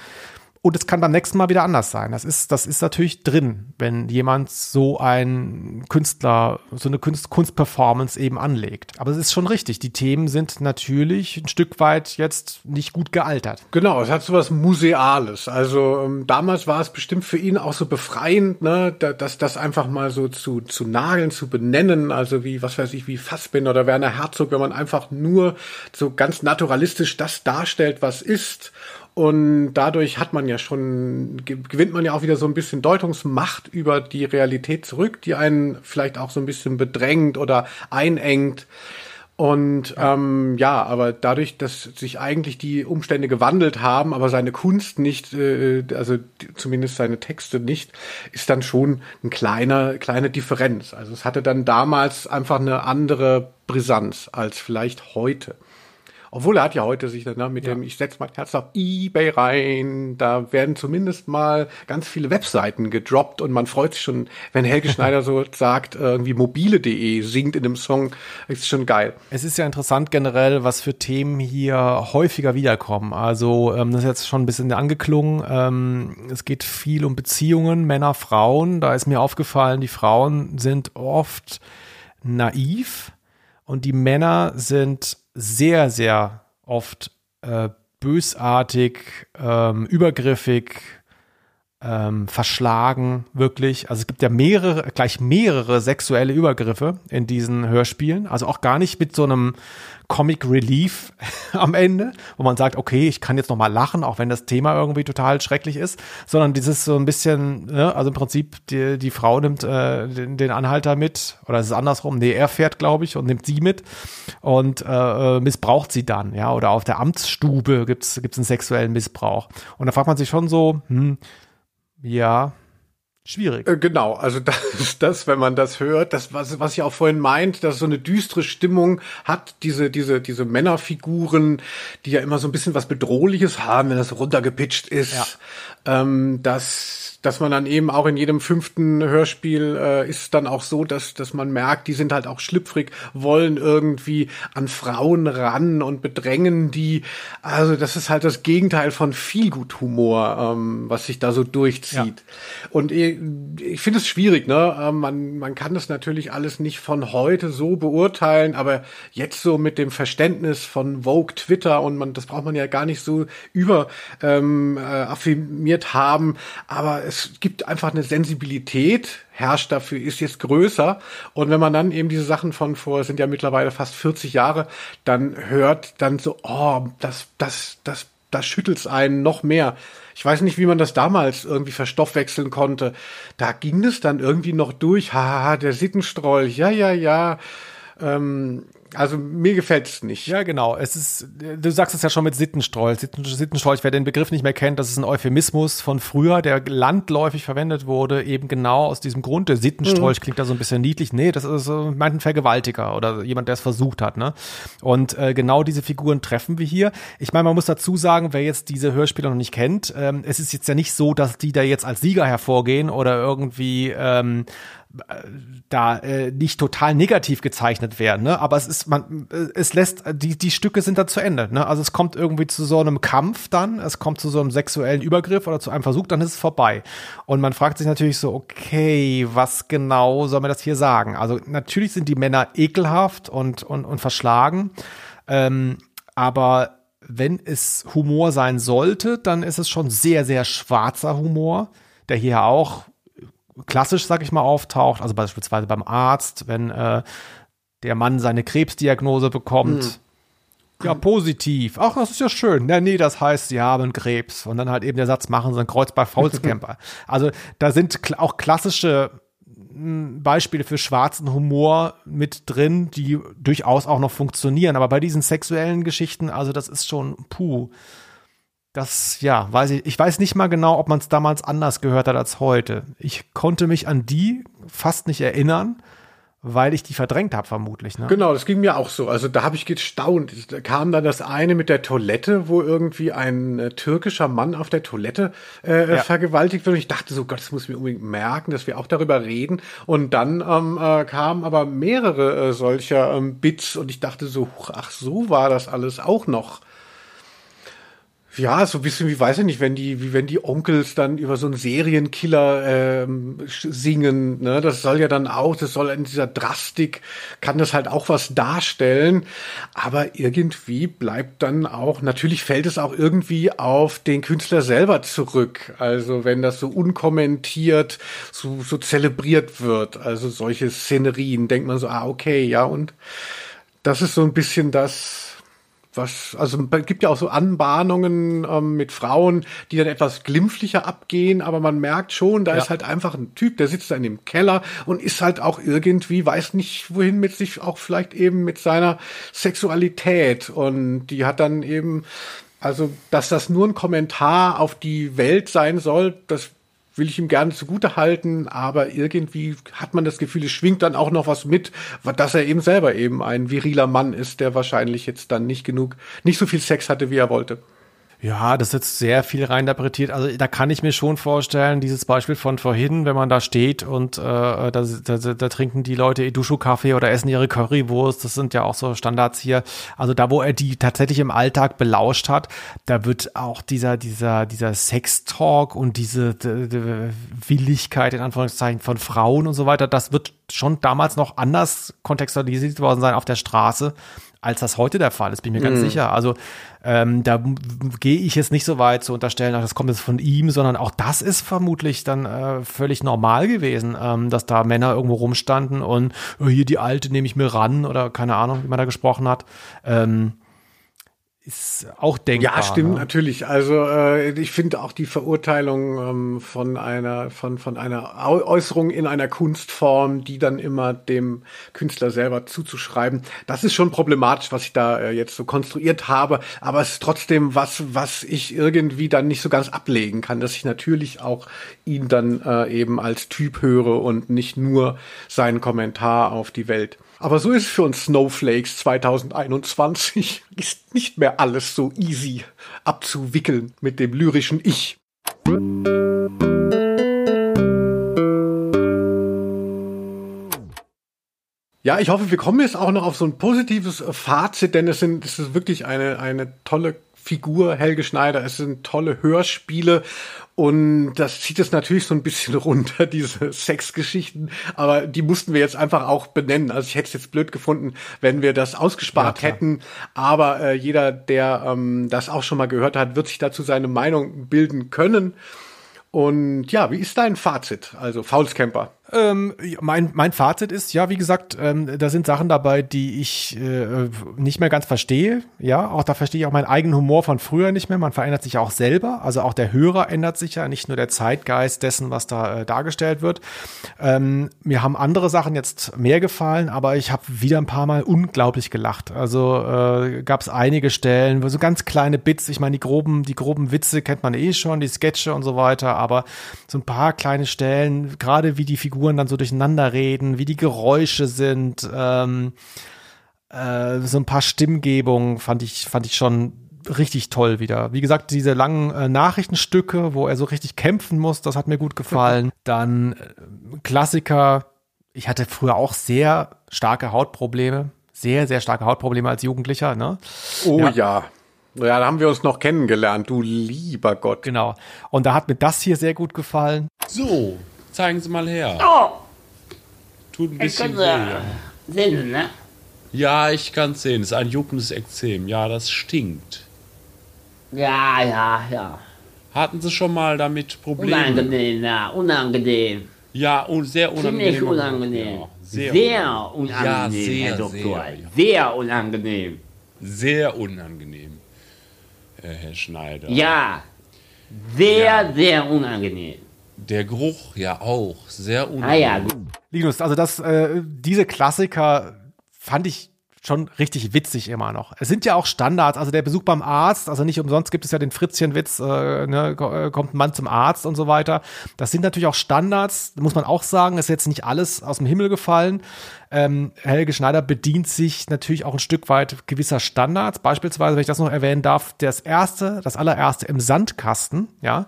und es kann beim nächsten Mal wieder anders sein. Das ist, das ist natürlich drin, wenn jemand so ein Künstler, so eine Kunst, Kunstperformance eben anlegt. Aber es ist schon richtig. Die Themen sind natürlich ein Stück weit jetzt nicht gut gealtert. Genau, es hat so was Museales. Also ähm, damals war es bestimmt für ihn auch so befreiend, ne, dass das einfach mal so zu, zu nageln, zu benennen. Also wie, was weiß ich, wie Fassbinder oder Werner Herzog, wenn man einfach nur so ganz naturalistisch das darstellt, was ist und dadurch hat man ja schon, gewinnt man ja auch wieder so ein bisschen Deutungsmacht über die Realität zurück, die einen vielleicht auch so ein bisschen bedrängt oder einengt. Und ähm, ja, aber dadurch, dass sich eigentlich die Umstände gewandelt haben, aber seine Kunst nicht, äh, also zumindest seine Texte nicht, ist dann schon ein kleiner, kleine Differenz. Also es hatte dann damals einfach eine andere Brisanz als vielleicht heute. Obwohl er hat ja heute sich dann ne, mit ja. dem, ich setze mein Herz auf Ebay rein, da werden zumindest mal ganz viele Webseiten gedroppt und man freut sich schon, wenn Helge Schneider so sagt, irgendwie mobile.de singt in dem Song, ist schon geil. Es ist ja interessant generell, was für Themen hier häufiger wiederkommen. Also ähm, das ist jetzt schon ein bisschen angeklungen. Ähm, es geht viel um Beziehungen, Männer, Frauen. Da ist mir aufgefallen, die Frauen sind oft naiv und die Männer sind sehr, sehr oft äh, bösartig, ähm, übergriffig, ähm, verschlagen, wirklich. Also es gibt ja mehrere, gleich mehrere sexuelle Übergriffe in diesen Hörspielen. Also auch gar nicht mit so einem Comic Relief am Ende, wo man sagt, okay, ich kann jetzt noch mal lachen, auch wenn das Thema irgendwie total schrecklich ist, sondern dieses so ein bisschen, ne, also im Prinzip die, die Frau nimmt äh, den, den Anhalter mit oder es ist andersrum, nee, er fährt, glaube ich, und nimmt sie mit und äh, missbraucht sie dann, ja, oder auf der Amtsstube gibt's gibt's einen sexuellen Missbrauch. Und da fragt man sich schon so, hm, ja, schwierig. Äh, Genau, also das das, wenn man das hört, das, was, was ich auch vorhin meint, dass so eine düstere Stimmung hat, diese, diese, diese Männerfiguren, die ja immer so ein bisschen was Bedrohliches haben, wenn das runtergepitcht ist, ähm, dass dass man dann eben auch in jedem fünften Hörspiel äh, ist dann auch so, dass, dass man merkt, die sind halt auch schlüpfrig, wollen irgendwie an Frauen ran und bedrängen die. Also das ist halt das Gegenteil von Feelgood-Humor, ähm, was sich da so durchzieht. Und ich, ich finde es schwierig, ne? Ähm, man, man kann das natürlich alles nicht von heute so beurteilen, aber jetzt so mit dem Verständnis von Vogue, Twitter und man, das braucht man ja gar nicht so über ähm, äh, affirmiert haben, aber es gibt einfach eine Sensibilität, herrscht dafür, ist jetzt größer. Und wenn man dann eben diese Sachen von vor, sind ja mittlerweile fast 40 Jahre, dann hört, dann so, oh, das, das, das, das schüttelt's einen noch mehr. Ich weiß nicht, wie man das damals irgendwie verstoffwechseln konnte. Da ging es dann irgendwie noch durch. Haha, der Sittenstrolch, ja, ja, ja. Ähm, also mir gefällt's nicht. Ja, genau. Es ist, du sagst es ja schon mit Sittenstrolch. Sitten, Sittenstrolch, wer den Begriff nicht mehr kennt, das ist ein Euphemismus von früher, der landläufig verwendet wurde, eben genau aus diesem Grund. Der Sittenstrolch Mhm. klingt da so ein bisschen niedlich. Nee, das ist so, meint ein Vergewaltiger oder jemand, der es versucht hat, ne? Und äh, genau diese Figuren treffen wir hier. Ich meine, man muss dazu sagen, wer jetzt diese Hörspiele noch nicht kennt, ähm, es ist jetzt ja nicht so, dass die da jetzt als Sieger hervorgehen oder irgendwie ähm, da äh, nicht total negativ gezeichnet werden, ne? Aber es ist man äh, es lässt die die Stücke sind da zu Ende, ne? Also es kommt irgendwie zu so einem Kampf dann, es kommt zu so einem sexuellen Übergriff oder zu einem Versuch, dann ist es vorbei. Und man fragt sich natürlich so, okay, was genau soll man das hier sagen? Also natürlich sind die Männer ekelhaft und und und verschlagen, ähm, aber wenn es Humor sein sollte, dann ist es schon sehr sehr schwarzer Humor, der hier auch klassisch, sag ich mal, auftaucht. Also beispielsweise beim Arzt, wenn äh, der Mann seine Krebsdiagnose bekommt. Hm. Ja, positiv. Ach, das ist ja schön. Ja, nee, das heißt, sie haben Krebs. Und dann halt eben der Satz machen, sie ein Kreuz bei Faulscamper. also da sind auch klassische mh, Beispiele für schwarzen Humor mit drin, die durchaus auch noch funktionieren. Aber bei diesen sexuellen Geschichten, also das ist schon puh. Das, ja, weiß ich, ich weiß nicht mal genau, ob man es damals anders gehört hat als heute. Ich konnte mich an die fast nicht erinnern, weil ich die verdrängt habe, vermutlich. Ne? Genau, das ging mir auch so. Also da habe ich gestaunt. Da kam dann das eine mit der Toilette, wo irgendwie ein äh, türkischer Mann auf der Toilette äh, Ja. vergewaltigt wird. Und ich dachte so, Gott, das muss ich mir unbedingt merken, dass wir auch darüber reden. Und dann ähm, äh, kamen aber mehrere äh, solcher ähm, Bits und ich dachte so, ach so war das alles auch noch. Ja, so ein bisschen wie, weiß ich nicht, wenn die, wie wenn die Onkels dann über so einen Serienkiller ähm, singen, ne, das soll ja dann auch, das soll in dieser Drastik, kann das halt auch was darstellen, aber irgendwie bleibt dann auch, natürlich fällt es auch irgendwie auf den Künstler selber zurück, also wenn das so unkommentiert, so, so zelebriert wird, also solche Szenerien, denkt man so, ah, okay, ja, und das ist so ein bisschen das, was, also es gibt ja auch so Anbahnungen ähm, mit Frauen, die dann etwas glimpflicher abgehen, aber man merkt schon, da Ja. ist halt einfach ein Typ, der sitzt da in dem Keller und ist halt auch irgendwie, weiß nicht, wohin mit sich, auch vielleicht eben mit seiner Sexualität und die hat dann eben, also, dass das nur ein Kommentar auf die Welt sein soll, das will ich ihm gerne zugute halten, aber irgendwie hat man das Gefühl, es schwingt dann auch noch was mit, dass er eben selber eben ein viriler Mann ist, der wahrscheinlich jetzt dann nicht genug, nicht so viel Sex hatte, wie er wollte. Ja, das ist jetzt sehr viel reininterpretiert. Also da kann ich mir schon vorstellen, dieses Beispiel von vorhin, wenn man da steht und äh, da, da, da trinken die Leute Edushu-Kaffee oder essen ihre Currywurst, das sind ja auch so Standards hier. Also da, wo er die tatsächlich im Alltag belauscht hat, da wird auch dieser, dieser, dieser Sex-Talk und diese Willigkeit in Anführungszeichen von Frauen und so weiter, das wird schon damals noch anders kontextualisiert worden sein auf der Straße als das heute der Fall ist, bin ich mir ganz Mhm. sicher. Also ähm, da gehe ich jetzt nicht so weit zu unterstellen, ach, das kommt jetzt von ihm, sondern auch das ist vermutlich dann äh, völlig normal gewesen, ähm, dass da Männer irgendwo rumstanden und oh, hier die Alte nehme ich mir ran oder keine Ahnung, wie man da gesprochen hat. Ähm, ist auch denkbar. Ja, stimmt ne? natürlich. Also äh, ich finde auch die Verurteilung ähm, von einer von von einer Äußerung in einer Kunstform, die dann immer dem Künstler selber zuzuschreiben, das ist schon problematisch, was ich da äh, jetzt so konstruiert habe. Aber es ist trotzdem was, was ich irgendwie dann nicht so ganz ablegen kann, dass ich natürlich auch ihn dann äh, eben als Typ höre und nicht nur seinen Kommentar auf die Welt. Aber so ist es für uns Snowflakes 2021. Ist nicht mehr alles so easy abzuwickeln mit dem lyrischen Ich. Ja, ich hoffe, wir kommen jetzt auch noch auf so ein positives Fazit, denn es sind, es ist wirklich eine, eine tolle Figur, Helge Schneider. Es sind tolle Hörspiele und das zieht es natürlich so ein bisschen runter, diese Sexgeschichten. Aber die mussten wir jetzt einfach auch benennen. Also ich hätte es jetzt blöd gefunden, wenn wir das ausgespart hätten. Aber äh, jeder, der ähm, das auch schon mal gehört hat, wird sich dazu seine Meinung bilden können. Und ja, wie ist dein Fazit? Also Faulscamper. Ähm, mein, mein Fazit ist, ja, wie gesagt, ähm, da sind Sachen dabei, die ich äh, nicht mehr ganz verstehe. Ja, auch da verstehe ich auch meinen eigenen Humor von früher nicht mehr. Man verändert sich auch selber. Also auch der Hörer ändert sich ja, nicht nur der Zeitgeist dessen, was da äh, dargestellt wird. Ähm, mir haben andere Sachen jetzt mehr gefallen, aber ich habe wieder ein paar Mal unglaublich gelacht. Also äh, gab es einige Stellen, so ganz kleine Bits, ich meine, die groben, die groben Witze kennt man eh schon, die Sketche und so weiter, aber so ein paar kleine Stellen, gerade wie die Figuren dann so durcheinander reden, wie die Geräusche sind, ähm, äh, so ein paar Stimmgebungen fand ich, fand ich schon richtig toll wieder. Wie gesagt, diese langen äh, Nachrichtenstücke, wo er so richtig kämpfen muss, das hat mir gut gefallen. Dann äh, Klassiker. Ich hatte früher auch sehr starke Hautprobleme. Sehr, sehr starke Hautprobleme als Jugendlicher, ne? Oh Ja. ja. ja. da haben wir uns noch kennengelernt, du lieber Gott. Genau. Und da hat mir das hier sehr gut gefallen. So, zeigen Sie mal her. Oh, Tut ein ich bisschen weh. ja. sehen, ne? Ja, ich kann es sehen. Es ist ein juckendes Ekzem. Ja, das stinkt. Ja, ja, ja. Hatten Sie schon mal damit Probleme? Unangenehm, ja, unangenehm. Ja, und sehr unangenehm. Ziemlich unangenehm. Ja, sehr, sehr, unangenehm. unangenehm, Ja, sehr, Herr Doktor. sehr, ja. Sehr unangenehm. Sehr unangenehm, Herr Schneider. Ja, sehr, sehr unangenehm. Der Geruch ja auch. Sehr Ah unangenehm. ja, gut. Linus, also das, äh, diese Klassiker fand ich schon richtig witzig immer noch. Es sind ja auch Standards, also der Besuch beim Arzt, also nicht umsonst gibt es ja den Fritzchenwitz, äh, ne, äh, kommt ein Mann zum Arzt und so weiter. Das sind natürlich auch Standards, muss man auch sagen, ist jetzt nicht alles aus dem Himmel gefallen. Ähm, Helge Schneider bedient sich natürlich auch ein Stück weit gewisser Standards. Beispielsweise, wenn ich das noch erwähnen darf, das erste, das allererste im Sandkasten, ja,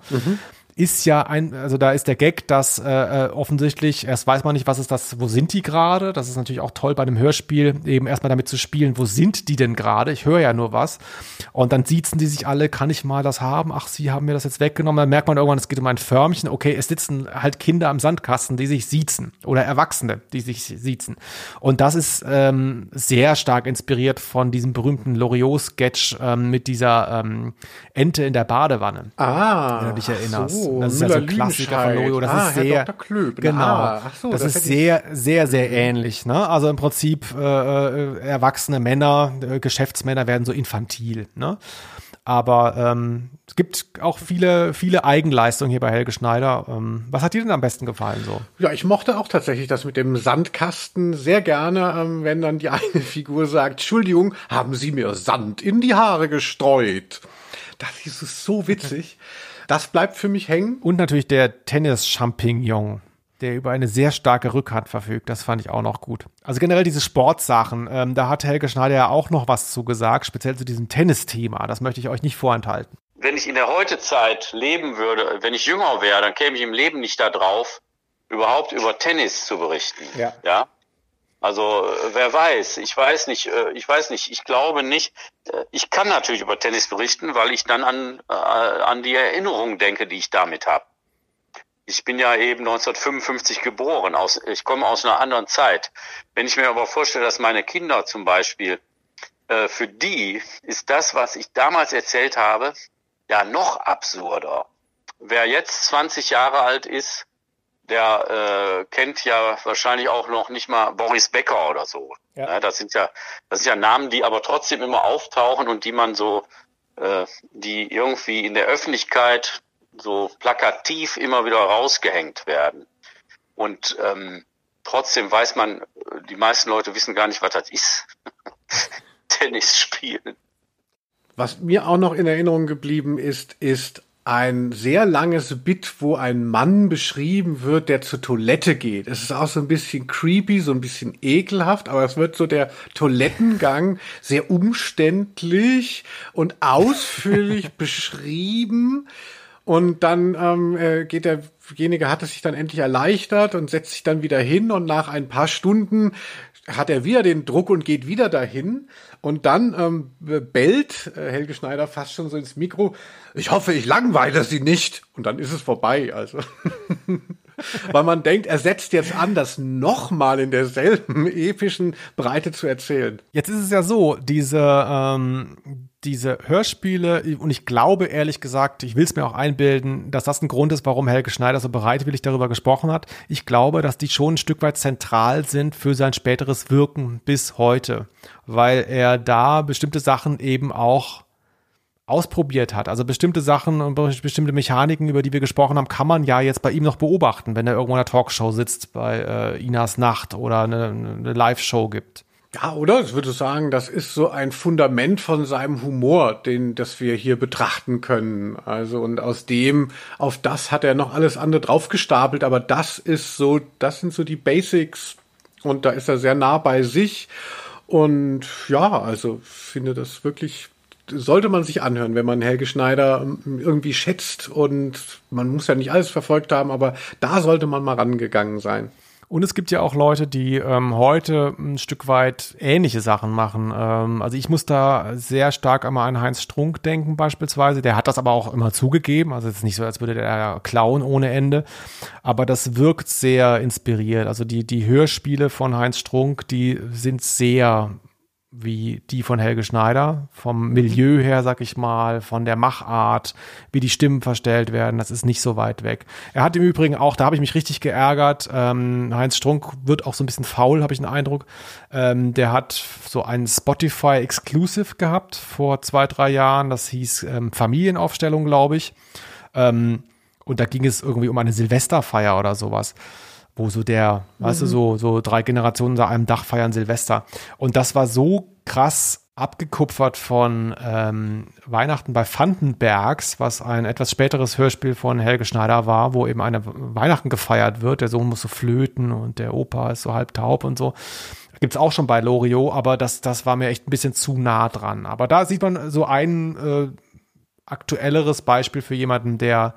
ist ja ein, also da ist der Gag, dass äh, äh, offensichtlich, erst weiß man nicht, was ist das, wo sind die gerade? Das ist natürlich auch toll bei einem Hörspiel, eben erstmal damit zu spielen, wo sind die denn gerade? Ich höre ja nur was. Und dann siezen die sich alle, kann ich mal das haben? Ach, sie haben mir das jetzt weggenommen. Dann merkt man irgendwann, es geht um ein Förmchen. Okay, es sitzen halt Kinder am Sandkasten, die sich siezen. Oder Erwachsene, die sich siezen. Und das ist ähm, sehr stark inspiriert von diesem berühmten Loriot-Sketch ähm, mit dieser ähm, Ente in der Badewanne. Ah, wenn du dich erinnerst. so, das ist ja so ein Klassiker von. Loriot. Das Ah, ist sehr, genau. Ah, so, das, das ist sehr, sehr, sehr ähnlich. Ne? Also im Prinzip äh, äh, erwachsene Männer, äh, Geschäftsmänner werden so infantil. Ne? Aber ähm, es gibt auch viele, viele Eigenleistungen hier bei Helge Schneider. Ähm, was hat dir denn am besten gefallen so? Ja, ich mochte auch tatsächlich das mit dem Sandkasten sehr gerne, ähm, wenn dann die eine Figur sagt, Entschuldigung, haben Sie mir Sand in die Haare gestreut. Das ist so witzig. Das bleibt für mich hängen. Und natürlich der Tennis-Champignon, der über eine sehr starke Rückhand verfügt. Das fand ich auch noch gut. Also generell diese Sportsachen, ähm, da hat Helge Schneider ja auch noch was zu gesagt, speziell zu diesem Tennisthema. Das möchte ich euch nicht vorenthalten. Wenn ich in der Heutezeit leben würde, wenn ich jünger wäre, dann käme ich im Leben nicht da drauf, überhaupt über Tennis zu berichten. Ja. Ja. Also äh, wer weiß, ich weiß nicht, äh, ich weiß nicht, ich glaube nicht. Äh, Ich kann natürlich über Tennis berichten, weil ich dann an an die Erinnerungen denke, die ich damit habe. Ich bin ja eben 1955 geboren, aus, ich komme aus einer anderen Zeit. Wenn ich mir aber vorstelle, dass meine Kinder zum Beispiel für die ist das, was ich damals erzählt habe, ja noch absurder. Wer jetzt 20 Jahre alt ist, der äh, kennt ja wahrscheinlich auch noch nicht mal Boris Becker oder so. Ja. Ja, das sind ja, das sind ja Namen, die aber trotzdem immer auftauchen und die man so, äh, die irgendwie in der Öffentlichkeit so plakativ immer wieder rausgehängt werden. Und ähm, trotzdem weiß man, die meisten Leute wissen gar nicht, was das ist. Tennis spielen. Was mir auch noch in Erinnerung geblieben ist, ist ein sehr langes Bit, wo ein Mann beschrieben wird, der zur Toilette geht. Es ist auch so ein bisschen creepy, so ein bisschen ekelhaft, aber es wird so der Toilettengang sehr umständlich und ausführlich beschrieben. Und dann ähm, äh, geht derjenige, hat es sich dann endlich erleichtert und setzt sich dann wieder hin und nach ein paar Stunden hat er wieder den Druck und geht wieder dahin. Und dann ähm, bellt äh, Helge Schneider fast schon so ins Mikro, ich hoffe, ich langweile sie nicht. Und dann ist es vorbei. Also. Weil man denkt, er setzt jetzt an, das nochmal in derselben epischen Breite zu erzählen. Jetzt ist es ja so, diese, ähm, diese Hörspiele, und ich glaube ehrlich gesagt, ich will es mir auch einbilden, dass das ein Grund ist, warum Helge Schneider so bereitwillig darüber gesprochen hat. Ich glaube, dass die schon ein Stück weit zentral sind für sein späteres Wirken bis heute, weil er da bestimmte Sachen eben auch ausprobiert hat. Also bestimmte Sachen und bestimmte Mechaniken, über die wir gesprochen haben, kann man ja jetzt bei ihm noch beobachten, wenn er irgendwo in einer Talkshow sitzt, bei äh, Inas Nacht oder eine, eine Live-Show gibt. Ja, oder? Ich würde sagen, das ist so ein Fundament von seinem Humor, den, das wir hier betrachten können. Also, und aus dem, auf das hat er noch alles andere draufgestapelt, aber das ist so, das sind so die Basics. Und da ist er sehr nah bei sich. Und ja, also, finde das wirklich sollte man sich anhören, wenn man Helge Schneider irgendwie schätzt und man muss ja nicht alles verfolgt haben, aber da sollte man mal rangegangen sein. Und es gibt ja auch Leute, die ähm, heute ein Stück weit ähnliche Sachen machen. Ähm, also ich muss da sehr stark einmal an Heinz Strunk denken beispielsweise. Der hat das aber auch immer zugegeben. Also es ist nicht so, als würde der klauen ohne Ende. Aber das wirkt sehr inspiriert. Also die, die Hörspiele von Heinz Strunk, die sind sehr wie die von Helge Schneider, vom Milieu her, sag ich mal, von der Machart, wie die Stimmen verstellt werden, das ist nicht so weit weg. Er hat im Übrigen auch, da habe ich mich richtig geärgert, ähm, Heinz Strunk wird auch so ein bisschen faul, habe ich den Eindruck. Ähm, der hat so ein Spotify Exclusive gehabt vor zwei, drei Jahren, das hieß ähm, Familienaufstellung, glaube ich. Ähm, und da ging es irgendwie um eine Silvesterfeier oder sowas wo so der, mhm. weißt du, so, so drei Generationen unter einem Dach feiern Silvester. Und das war so krass abgekupfert von ähm, Weihnachten bei Vandenbergs, was ein etwas späteres Hörspiel von Helge Schneider war, wo eben eine Weihnachten gefeiert wird. Der Sohn muss so flöten und der Opa ist so halb taub und so. Gibt's auch schon bei Loriot, aber das, das war mir echt ein bisschen zu nah dran. Aber da sieht man so ein äh, aktuelleres Beispiel für jemanden, der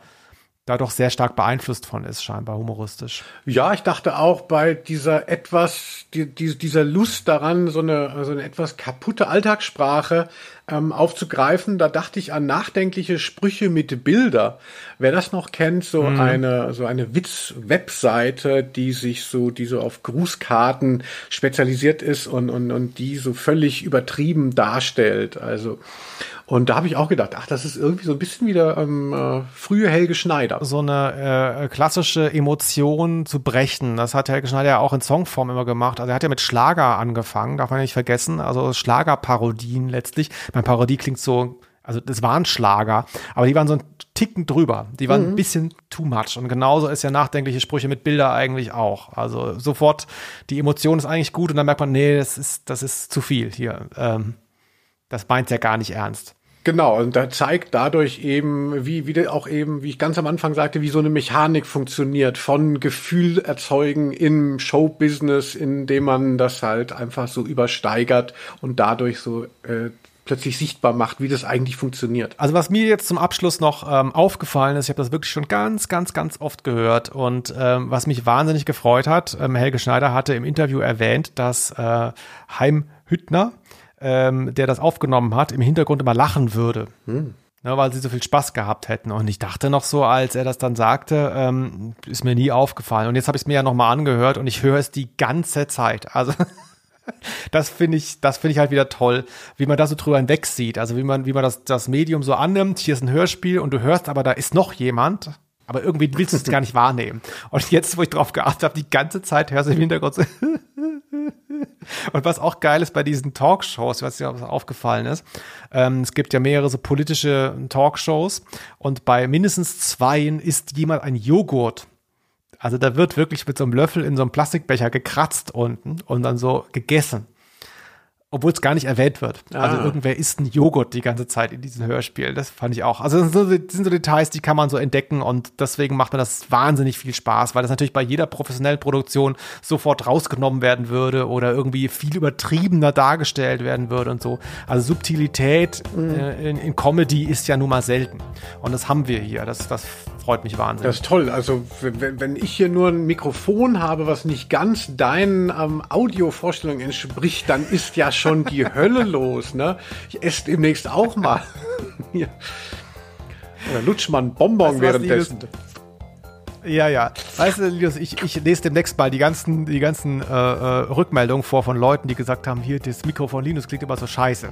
da doch sehr stark beeinflusst von ist, scheinbar humoristisch. Ja, ich dachte auch bei dieser etwas, die, die, dieser Lust daran, so eine, so eine etwas kaputte Alltagssprache ähm, aufzugreifen, da dachte ich an nachdenkliche Sprüche mit Bilder. Wer das noch kennt, so mhm. eine, so eine Witz-Webseite, die sich so, die so auf Grußkarten spezialisiert ist und, und, und die so völlig übertrieben darstellt. Also, und da habe ich auch gedacht, ach, das ist irgendwie so ein bisschen wieder ähm, äh, frühe Helge Schneider. So eine äh, klassische Emotion zu brechen, das hat Helge Schneider ja auch in Songform immer gemacht. Also er hat ja mit Schlager angefangen, darf man nicht vergessen. Also Schlagerparodien letztlich. Mein Parodie klingt so, also das waren Schlager, aber die waren so ein Ticken drüber. Die waren mhm. ein bisschen too much. Und genauso ist ja nachdenkliche Sprüche mit Bilder eigentlich auch. Also sofort, die Emotion ist eigentlich gut und dann merkt man, nee, das ist, das ist zu viel hier. Ähm, das meint ja gar nicht ernst. Genau, und da zeigt dadurch eben, wie, wie auch eben, wie ich ganz am Anfang sagte, wie so eine Mechanik funktioniert von Gefühl erzeugen im Showbusiness, indem man das halt einfach so übersteigert und dadurch so äh, plötzlich sichtbar macht, wie das eigentlich funktioniert. Also was mir jetzt zum Abschluss noch ähm, aufgefallen ist, ich habe das wirklich schon ganz, ganz, ganz oft gehört und ähm, was mich wahnsinnig gefreut hat, ähm, Helge Schneider hatte im Interview erwähnt, dass äh, Heim Hüttner, ähm, der das aufgenommen hat, im Hintergrund immer lachen würde. Hm. Ne, weil sie so viel Spaß gehabt hätten. Und ich dachte noch so, als er das dann sagte, ähm, ist mir nie aufgefallen. Und jetzt habe ich es mir ja nochmal angehört und ich höre es die ganze Zeit. Also das finde ich, das finde ich halt wieder toll, wie man da so drüber hinweg sieht. Also wie man, wie man das, das Medium so annimmt. Hier ist ein Hörspiel und du hörst aber, da ist noch jemand. Aber irgendwie willst du es gar nicht wahrnehmen. Und jetzt, wo ich drauf geachtet habe, die ganze Zeit hörst du im Hintergrund so Und was auch geil ist bei diesen Talkshows, was dir aufgefallen ist, ähm, es gibt ja mehrere so politische Talkshows und bei mindestens zweien isst jemand ein Joghurt. Also da wird wirklich mit so einem Löffel in so einem Plastikbecher gekratzt unten und dann so gegessen obwohl es gar nicht erwähnt wird. Also ah. Also irgendwer isst einen Joghurt die ganze Zeit in diesen Hörspielen. Das fand ich auch. Also das sind, so, das sind so Details, die kann man so entdecken und deswegen macht mir das wahnsinnig viel Spaß, weil das natürlich bei jeder professionellen Produktion sofort rausgenommen werden würde oder irgendwie viel übertriebener dargestellt werden würde und so. Also Subtilität mhm. äh, in, in, Comedy ist ja nun mal selten. Und das haben wir hier. Das, das freut mich wahnsinnig. Das ist toll. Also wenn, wenn ich hier nur ein Mikrofon habe, was nicht ganz deinen ähm, Audiovorstellungen entspricht, dann ist ja schon die Hölle los. Ne? Ich esse demnächst auch mal. Oder lutsch mal einen Bonbon währenddessen. Ja, ja. Weißt du, Linus, ich, ich lese demnächst mal die ganzen, die ganzen äh, äh, Rückmeldungen vor von Leuten, die gesagt haben, hier, das Mikro von Linus klingt immer so scheiße.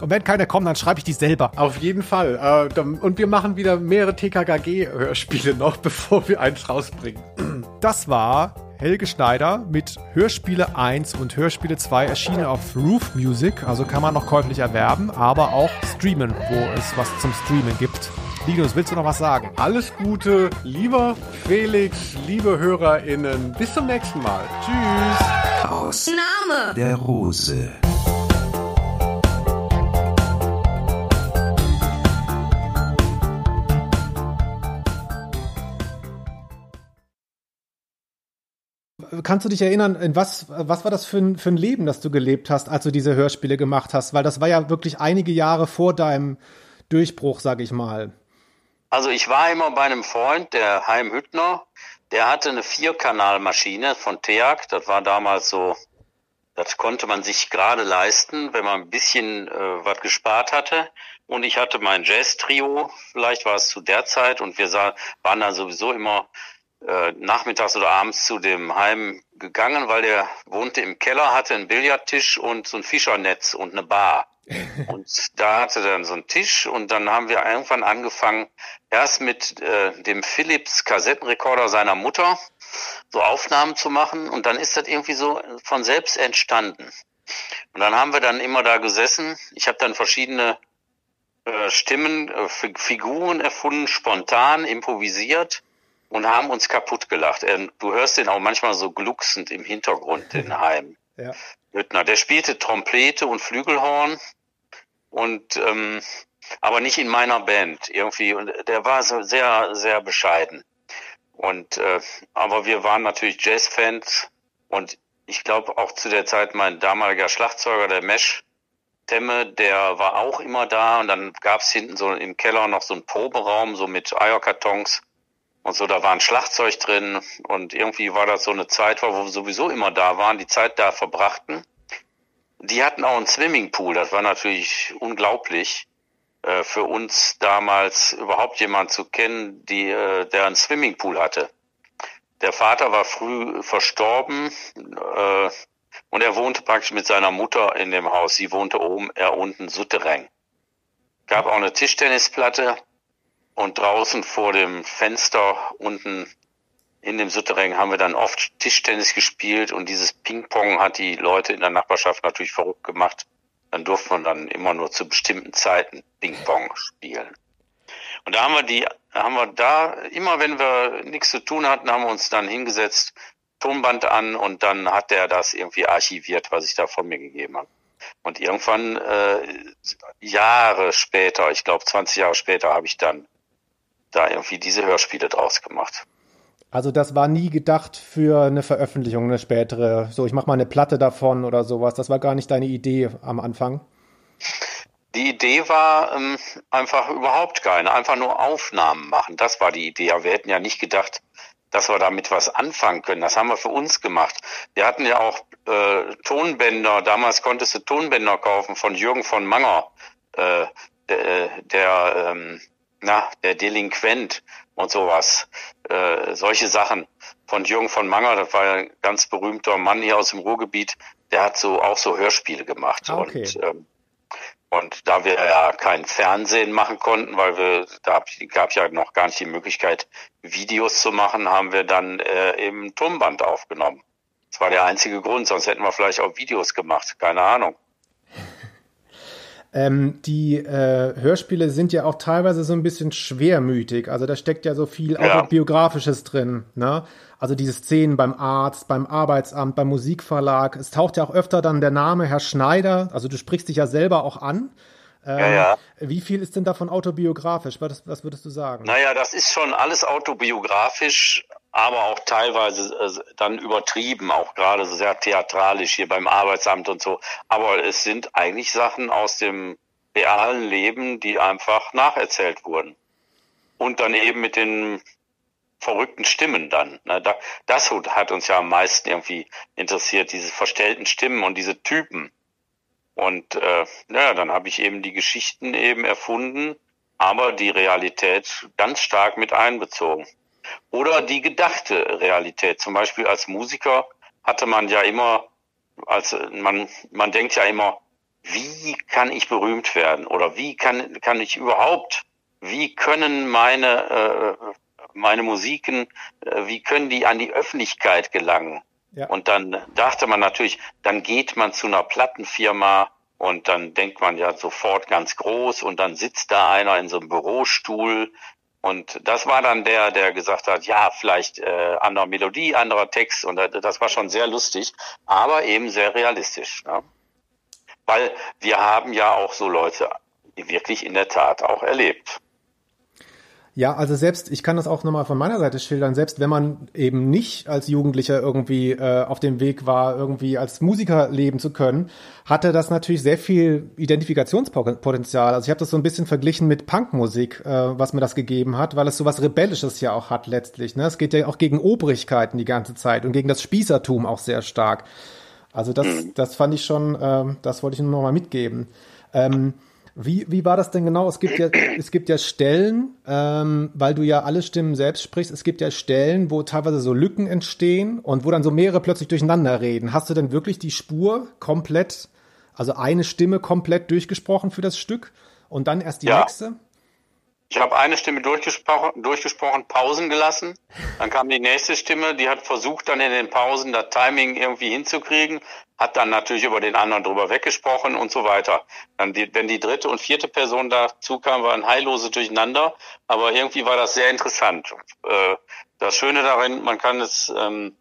Und wenn keiner kommt, dann schreibe ich die selber. Auf jeden Fall. Äh, und wir machen wieder mehrere TKKG-Hörspiele noch, bevor wir eins rausbringen. Das war Helge Schneider mit Hörspiele 1 und Hörspiele 2 erschienen auf Roof Music. Also kann man noch käuflich erwerben, aber auch streamen, wo es was zum Streamen gibt. Linus, willst du noch was sagen? Alles Gute, lieber Felix, liebe HörerInnen. Bis zum nächsten Mal. Tschüss. Aus Name der Rose. Kannst du dich erinnern, in was, was war das für ein, für ein Leben, das du gelebt hast, als du diese Hörspiele gemacht hast? Weil das war ja wirklich einige Jahre vor deinem Durchbruch, sag ich mal. Also ich war immer bei einem Freund, der Heim Hüttner, der hatte eine Vierkanalmaschine von TEAG, das war damals so, das konnte man sich gerade leisten, wenn man ein bisschen äh, was gespart hatte. Und ich hatte mein Jazz-Trio, vielleicht war es zu der Zeit, und wir sah, waren dann sowieso immer äh, nachmittags oder abends zu dem Heim gegangen, weil der wohnte im Keller, hatte einen Billardtisch und so ein Fischernetz und eine Bar. und da hatte er dann so einen Tisch und dann haben wir irgendwann angefangen, erst mit äh, dem Philips Kassettenrekorder seiner Mutter so Aufnahmen zu machen und dann ist das irgendwie so von selbst entstanden. Und dann haben wir dann immer da gesessen. Ich habe dann verschiedene äh, Stimmen, äh, Figuren erfunden, spontan, improvisiert und haben uns kaputt gelacht. Ähm, du hörst den auch manchmal so glucksend im Hintergrund, den Heim. Ja. Hüttner. Der spielte Trompete und Flügelhorn und ähm, aber nicht in meiner Band irgendwie. Und der war so sehr, sehr bescheiden. Und äh, aber wir waren natürlich Jazzfans und ich glaube auch zu der Zeit mein damaliger Schlagzeuger, der Mesh Temme, der war auch immer da und dann gab's hinten so im Keller noch so einen Proberaum, so mit Eierkartons und so, da war ein Schlagzeug drin und irgendwie war das so eine Zeit, wo wir sowieso immer da waren, die Zeit da verbrachten. Die hatten auch einen Swimmingpool, das war natürlich unglaublich äh, für uns damals überhaupt jemand zu kennen, die, äh, der einen Swimmingpool hatte. Der Vater war früh verstorben äh, und er wohnte praktisch mit seiner Mutter in dem Haus. Sie wohnte oben, er unten Souterrain. Gab auch eine Tischtennisplatte und draußen vor dem Fenster unten in dem Souterrain haben wir dann oft Tischtennis gespielt und dieses Ping-Pong hat die Leute in der Nachbarschaft natürlich verrückt gemacht. Dann durfte man dann immer nur zu bestimmten Zeiten Ping-Pong spielen. Und da haben wir die, haben wir da, immer wenn wir nichts zu tun hatten, haben wir uns dann hingesetzt, Tonband an und dann hat der das irgendwie archiviert, was ich da von mir gegeben habe. Und irgendwann, äh, Jahre später, ich glaube 20 Jahre später, habe ich dann da irgendwie diese Hörspiele draus gemacht. Also das war nie gedacht für eine Veröffentlichung, eine spätere. So, ich mache mal eine Platte davon oder sowas. Das war gar nicht deine Idee am Anfang. Die Idee war ähm, einfach überhaupt keine, einfach nur Aufnahmen machen. Das war die Idee. Aber wir hätten ja nicht gedacht, dass wir damit was anfangen können. Das haben wir für uns gemacht. Wir hatten ja auch äh, Tonbänder. Damals konntest du Tonbänder kaufen von Jürgen von Manger, äh, der, der ähm, na, der Delinquent und sowas, äh, solche Sachen. von Jürgen von Manger, das war ja ein ganz berühmter Mann hier aus dem Ruhrgebiet, der hat so auch so Hörspiele gemacht. Ah, okay. Und, ähm, und da wir ja kein Fernsehen machen konnten, weil wir, da gab ja noch gar nicht die Möglichkeit, Videos zu machen, haben wir dann äh, im Tonband aufgenommen. Das war der einzige Grund, sonst hätten wir vielleicht auch Videos gemacht, keine Ahnung. Ähm, die äh, Hörspiele sind ja auch teilweise so ein bisschen schwermütig. Also da steckt ja so viel Ja. autobiografisches drin. Ne? Also diese Szenen beim Arzt, beim Arbeitsamt, beim Musikverlag. Es taucht ja auch öfter dann der Name Herr Schneider. Also du sprichst dich ja selber auch an. Ähm, Ja, ja. Wie viel ist denn davon autobiografisch? Was, was würdest du sagen? Naja, das ist schon alles autobiografisch, aber auch teilweise äh, dann übertrieben, auch gerade sehr theatralisch hier beim Arbeitsamt und so. Aber es sind eigentlich Sachen aus dem realen Leben, die einfach nacherzählt wurden. Und dann eben mit den verrückten Stimmen dann. Ne, da, das hat uns ja am meisten irgendwie interessiert, diese verstellten Stimmen und diese Typen. Und äh, naja, dann habe ich eben die Geschichten eben erfunden, aber die Realität ganz stark mit einbezogen. Oder die gedachte Realität. Zum Beispiel als Musiker hatte man ja immer, als man, man denkt ja immer, wie kann ich berühmt werden? Oder wie kann, kann ich überhaupt, wie können meine, äh, meine Musiken, äh, wie können die an die Öffentlichkeit gelangen? Ja. Und dann dachte man natürlich, dann geht man zu einer Plattenfirma und dann denkt man ja sofort ganz groß und dann sitzt da einer in so einem Bürostuhl und das war dann der, der gesagt hat, ja, vielleicht äh, andere Melodie, anderer Text und das, war schon sehr lustig, aber eben sehr realistisch. Ne? Weil wir haben ja auch so Leute wirklich in der Tat auch erlebt. Ja, also selbst, ich kann das auch nochmal von meiner Seite schildern, selbst wenn man eben nicht als Jugendlicher irgendwie äh, auf dem Weg war, irgendwie als Musiker leben zu können, hatte das natürlich sehr viel Identifikationspotenzial. Also ich habe das so ein bisschen verglichen mit Punkmusik, äh, was mir das gegeben hat, weil es so was Rebellisches ja auch hat letztlich. Ne? Es geht ja auch gegen Obrigkeiten die ganze Zeit und gegen das Spießertum auch sehr stark. Also das, das fand ich schon, ähm, das wollte ich nur noch mal mitgeben. Ähm, wie, wie war das denn genau? Es gibt ja, es gibt ja Stellen, ähm, weil du ja alle Stimmen selbst sprichst, es gibt ja Stellen, wo teilweise so Lücken entstehen und wo dann so mehrere plötzlich durcheinander reden. Hast du denn wirklich die Spur komplett, also eine Stimme komplett durchgesprochen für das Stück und dann erst die Ja. nächste? Ich habe eine Stimme durchgesprochen, durchgesprochen, Pausen gelassen. Dann kam die nächste Stimme, die hat versucht, dann in den Pausen das Timing irgendwie hinzukriegen, hat dann natürlich über den anderen drüber weggesprochen und so weiter. Dann die, wenn die dritte und vierte Person dazu kam, war ein heilloses Durcheinander, aber irgendwie war das sehr interessant. Äh, das Schöne darin, man kann es, ähm,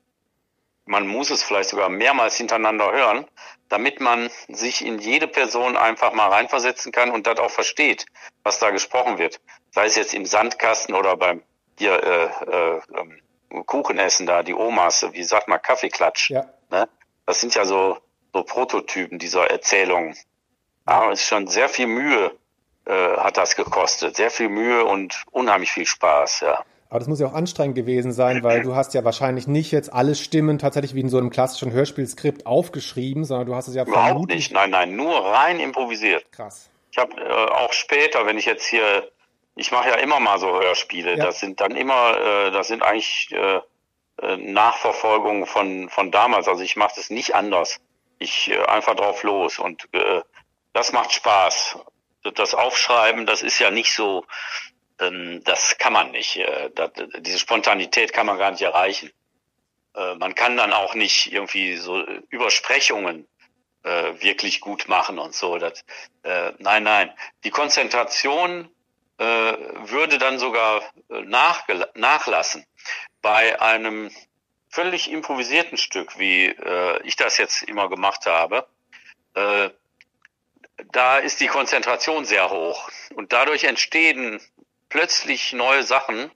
man muss es vielleicht sogar mehrmals hintereinander hören, damit man sich in jede Person einfach mal reinversetzen kann und das auch versteht, was da gesprochen wird. Sei es jetzt im Sandkasten oder beim hier äh, äh, ähm, Kuchenessen da, die Omas, wie sagt man, Kaffeeklatsch. Ja. Ne? Das sind ja so, so Prototypen dieser Erzählungen. Aber es ist schon sehr viel Mühe äh, hat das gekostet. Sehr viel Mühe und unheimlich viel Spaß, ja. Aber das muss ja auch anstrengend gewesen sein, weil du hast ja wahrscheinlich nicht jetzt alle Stimmen tatsächlich wie in so einem klassischen Hörspielskript aufgeschrieben, sondern du hast es ja Überhaupt vermutlich nicht. Nein, nein, nur rein improvisiert. krass. Ich habe äh, auch später, wenn ich jetzt hier, ich mache ja immer mal so Hörspiele, Ja. das sind dann immer, äh, das sind eigentlich äh, äh, Nachverfolgungen von von damals. Also ich mache das nicht anders. Ich äh, einfach drauf los und äh, das macht Spaß. Das Aufschreiben, das ist ja nicht so, das kann man nicht. Äh, diese Spontanität kann man gar nicht erreichen. Äh, man kann dann auch nicht irgendwie so äh, Übersprechungen wirklich gut machen und so. Das, nein, nein. Die Konzentration würde dann sogar nachlassen bei einem völlig improvisierten Stück, wie ich das jetzt immer gemacht habe. Da ist die Konzentration sehr hoch und dadurch entstehen plötzlich neue Sachen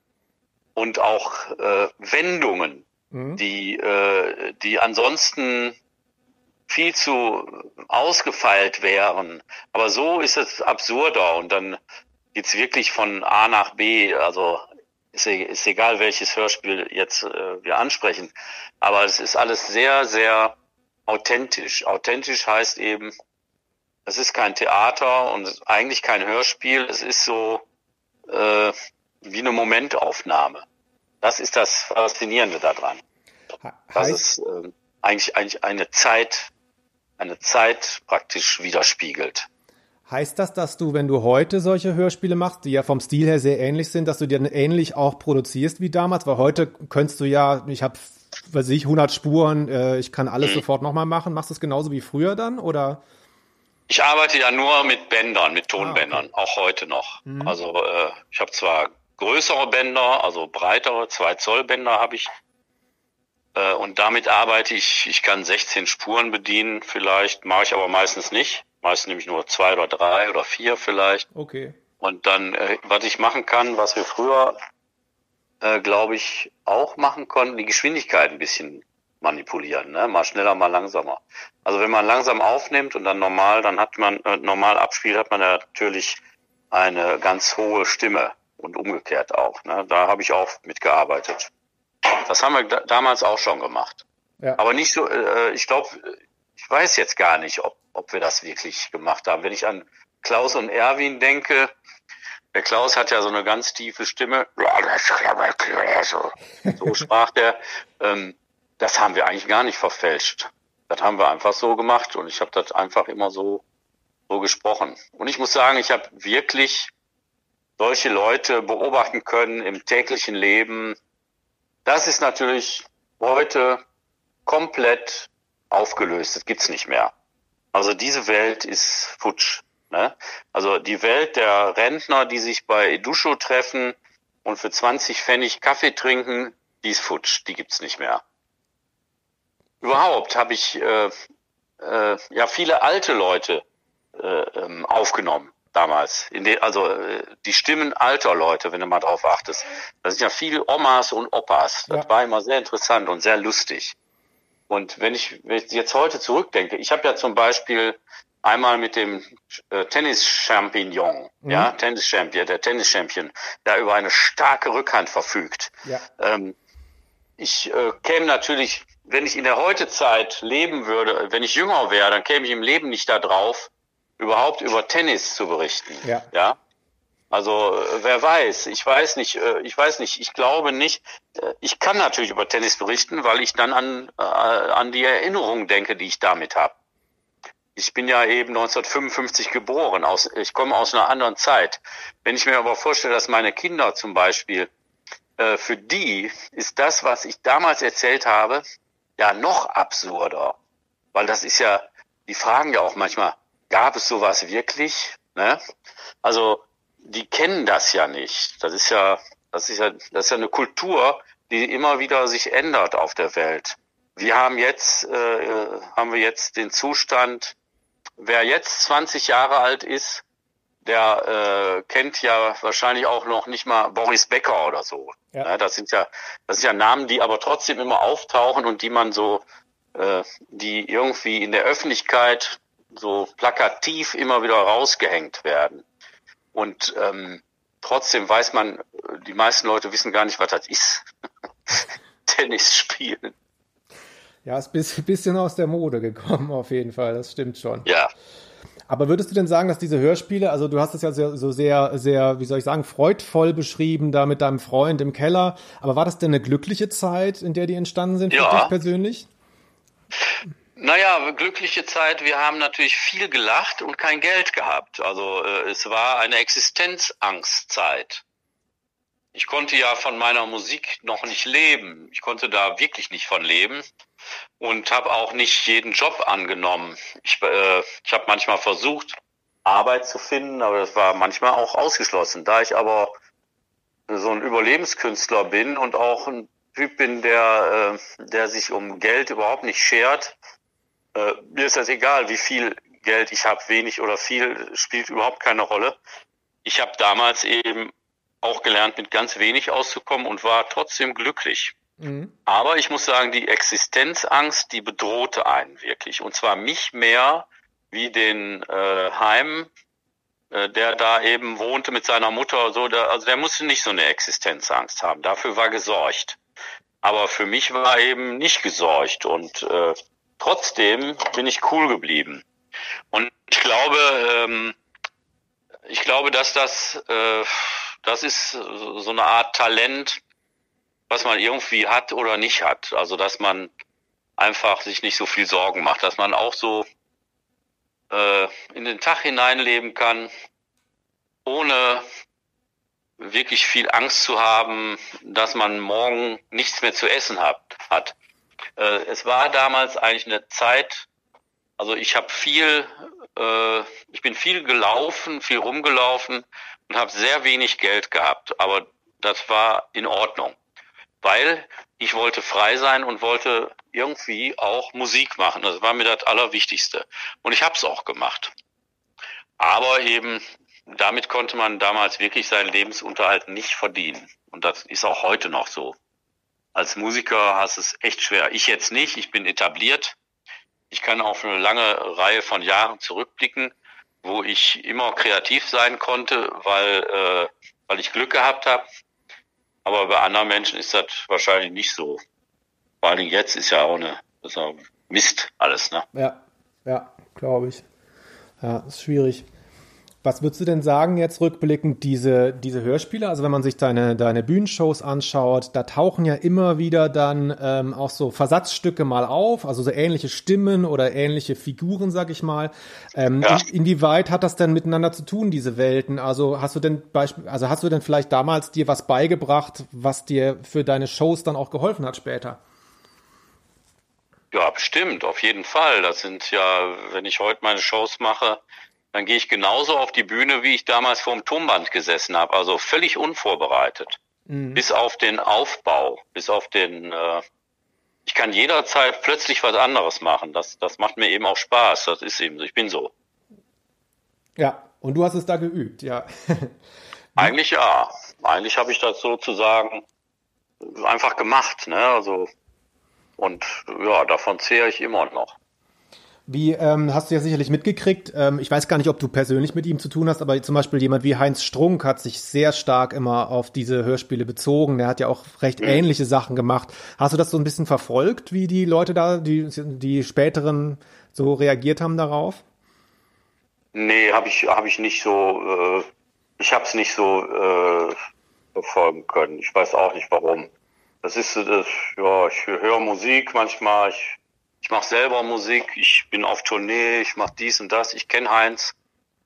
und auch äh, Wendungen, die, äh, die ansonsten viel zu ausgefeilt wären. Aber so ist es absurder und dann geht's wirklich von A nach B. Also ist, e- ist egal, welches Hörspiel jetzt äh, wir ansprechen. Aber es ist alles sehr, sehr authentisch. Authentisch heißt eben, es ist kein Theater und eigentlich kein Hörspiel. Es ist so äh, wie eine Momentaufnahme. Das ist das Faszinierende daran. Dass es äh, eigentlich, eigentlich eine Zeit, eine Zeit praktisch widerspiegelt. Heißt das, dass du, wenn du heute solche Hörspiele machst, die ja vom Stil her sehr ähnlich sind, dass du dann ähnlich auch produzierst wie damals? Weil heute könntest du ja, ich habe, weiß ich, 100 Spuren, äh, ich kann alles Mhm. sofort nochmal machen. Machst du es genauso wie früher dann? Oder? Ich arbeite ja nur mit Bändern, mit Tonbändern, auch heute noch. Mhm. Also äh, ich habe zwar größere Bänder, also breitere, 2 Zoll Bänder habe ich. Äh, und damit arbeite ich, ich kann 16 Spuren bedienen vielleicht, mache ich aber meistens nicht. Meistens nehme ich nur zwei oder drei oder vier vielleicht. Okay. Und dann, äh, was ich machen kann, was wir früher, äh, glaube ich, auch machen konnten, die Geschwindigkeit ein bisschen manipulieren, ne? Mal schneller, mal langsamer. Also wenn man langsam aufnimmt und dann normal, dann hat man äh, normal abspielt, hat man ja natürlich eine ganz hohe Stimme und umgekehrt auch. Ne? Da habe ich auch mitgearbeitet. Das haben wir da, damals auch schon gemacht. Ja. Aber nicht so, äh, ich glaube, ich weiß jetzt gar nicht, ob, ob wir das wirklich gemacht haben. Wenn ich an Klaus und Erwin denke, der Klaus hat ja so eine ganz tiefe Stimme. So sprach der. Ähm, das haben wir eigentlich gar nicht verfälscht. Das haben wir einfach so gemacht und ich habe das einfach immer so, so gesprochen. Und ich muss sagen, ich habe wirklich solche Leute beobachten können im täglichen Leben. Das ist natürlich heute komplett aufgelöst. Das gibt's nicht mehr. Also diese Welt ist futsch. Ne? Also die Welt der Rentner, die sich bei Edusho treffen und für 20 Pfennig Kaffee trinken, die ist futsch. Die gibt's nicht mehr. Überhaupt habe ich äh, äh, ja viele alte Leute äh, ähm, aufgenommen damals. In de, also äh, die Stimmen alter Leute, wenn du mal drauf achtest. Das sind ja viele Omas und Opas. Das Ja. war immer sehr interessant und sehr lustig. Und wenn ich, wenn ich jetzt heute zurückdenke, ich habe ja zum Beispiel einmal mit dem äh, Tennis-Champignon, Mhm. ja, Tennis-Champion, der Tennis-Champion, der über eine starke Rückhand verfügt. Ja. Ähm, ich äh, käme natürlich, wenn ich in der Heutezeit leben würde, wenn ich jünger wäre, dann käme ich im Leben nicht da drauf, überhaupt über Tennis zu berichten. Ja. Ja. Also äh, wer weiß, ich weiß nicht, äh, ich weiß nicht, ich glaube nicht. Äh, Ich kann natürlich über Tennis berichten, weil ich dann an, an die Erinnerungen denke, die ich damit habe. Ich bin ja eben 1955 geboren, aus, ich komme aus einer anderen Zeit. Wenn ich mir aber vorstelle, dass meine Kinder zum Beispiel, für die ist das, was ich damals erzählt habe, ja noch absurder. Weil das ist ja, die fragen ja auch manchmal, gab es sowas wirklich? Ne? Also die kennen das ja nicht. Das ist ja, das ist ja, das ist ja eine Kultur, die immer wieder sich ändert auf der Welt. Wir haben jetzt, äh, haben wir jetzt den Zustand, wer jetzt 20 Jahre alt ist, der äh, kennt ja wahrscheinlich auch noch nicht mal Boris Becker oder so. Ja. Ja, das sind ja, das sind ja Namen, die aber trotzdem immer auftauchen und die man so, äh, die irgendwie in der Öffentlichkeit so plakativ immer wieder rausgehängt werden. Und ähm, trotzdem weiß man, die meisten Leute wissen gar nicht, was das ist. Tennis spielen. Ja, ist ein bisschen aus der Mode gekommen, auf jeden Fall. Das stimmt schon. Ja. Aber würdest du denn sagen, dass diese Hörspiele, also du hast es ja sehr, so sehr, sehr, wie soll ich sagen, freudvoll beschrieben, da mit deinem Freund im Keller. Aber war das denn eine glückliche Zeit, in der die entstanden sind für Ja. dich persönlich? Naja, glückliche Zeit. Wir haben natürlich viel gelacht und kein Geld gehabt. Also äh, es war eine Existenzangstzeit. Ich konnte ja von meiner Musik noch nicht leben. Ich konnte da wirklich nicht von leben und habe auch nicht jeden Job angenommen. Ich, äh, ich habe manchmal versucht, Arbeit zu finden, aber das war manchmal auch ausgeschlossen. Da ich aber so ein Überlebenskünstler bin und auch ein Typ bin, der, äh, der sich um Geld überhaupt nicht schert, äh, mir ist das egal, wie viel Geld ich habe, wenig oder viel, spielt überhaupt keine Rolle. Ich habe damals eben auch gelernt, mit ganz wenig auszukommen und war trotzdem glücklich. Mhm. Aber ich muss sagen, die Existenzangst, die bedrohte einen wirklich. Und zwar mich mehr wie den äh, Heim, äh, der da eben wohnte mit seiner Mutter. So, der, also der musste nicht so eine Existenzangst haben. Dafür war gesorgt. Aber für mich war eben nicht gesorgt. Und äh, trotzdem bin ich cool geblieben. Und ich glaube, ähm, ich glaube, dass das, äh, das ist so eine Art Talent, was man irgendwie hat oder nicht hat. Also dass man einfach sich nicht so viel Sorgen macht, dass man auch so äh, in den Tag hineinleben kann, ohne wirklich viel Angst zu haben, dass man morgen nichts mehr zu essen hat. hat. Äh, es war damals eigentlich eine Zeit, also ich habe viel, äh, ich bin viel gelaufen, viel rumgelaufen und habe sehr wenig Geld gehabt, aber das war in Ordnung, weil ich wollte frei sein und wollte irgendwie auch Musik machen. Das war mir das Allerwichtigste. Und ich habe es auch gemacht. Aber eben damit konnte man damals wirklich seinen Lebensunterhalt nicht verdienen. Und das ist auch heute noch so. Als Musiker hast es echt schwer. Ich jetzt nicht, ich bin etabliert. Ich kann auf eine lange Reihe von Jahren zurückblicken, wo ich immer kreativ sein konnte, weil, äh, weil ich Glück gehabt habe. Aber bei anderen Menschen ist das wahrscheinlich nicht so. Vor Dingen jetzt ist ja auch eine, ist auch Mist alles, ne? Ja, ja, glaube ich. Ja, ist schwierig. Was würdest du denn sagen jetzt rückblickend, diese, diese Hörspiele? Also wenn man sich deine, deine Bühnenshows anschaut, da tauchen ja immer wieder dann ähm, auch so Versatzstücke mal auf, also so ähnliche Stimmen oder ähnliche Figuren, sag ich mal. Ähm, ja. in, inwieweit hat das denn miteinander zu tun, diese Welten? Also hast du denn Beispiel, also hast du denn vielleicht damals dir was beigebracht, was dir für deine Shows dann auch geholfen hat später? Ja, bestimmt, auf jeden Fall. Das sind ja, wenn ich heute meine Shows mache, dann gehe ich genauso auf die Bühne, wie ich damals vor dem Turmband gesessen habe, also völlig unvorbereitet. Mhm. Bis auf den Aufbau, bis auf den, äh, ich kann jederzeit plötzlich was anderes machen. Das, das macht mir eben auch Spaß. Das ist eben so. Ich bin so. Ja, und du hast es da geübt, ja. Eigentlich ja. Eigentlich habe ich das sozusagen einfach gemacht, ne? Also und ja, davon zehre ich immer noch. Wie ähm, hast du ja sicherlich mitgekriegt, ähm, ich weiß gar nicht, ob du persönlich mit ihm zu tun hast, aber zum Beispiel jemand wie Heinz Strunk hat sich sehr stark immer auf diese Hörspiele bezogen. Der hat ja auch recht mhm. ähnliche Sachen gemacht. Hast du das so ein bisschen verfolgt, wie die Leute da, die, die späteren so reagiert haben darauf? Nee, habe ich, hab ich nicht so, äh, ich habe es nicht so äh, verfolgen können. Ich weiß auch nicht warum. Das ist, das, ja, ich höre Musik manchmal, ich ich mache selber Musik, ich bin auf Tournee, ich mache dies und das. Ich kenne Heinz,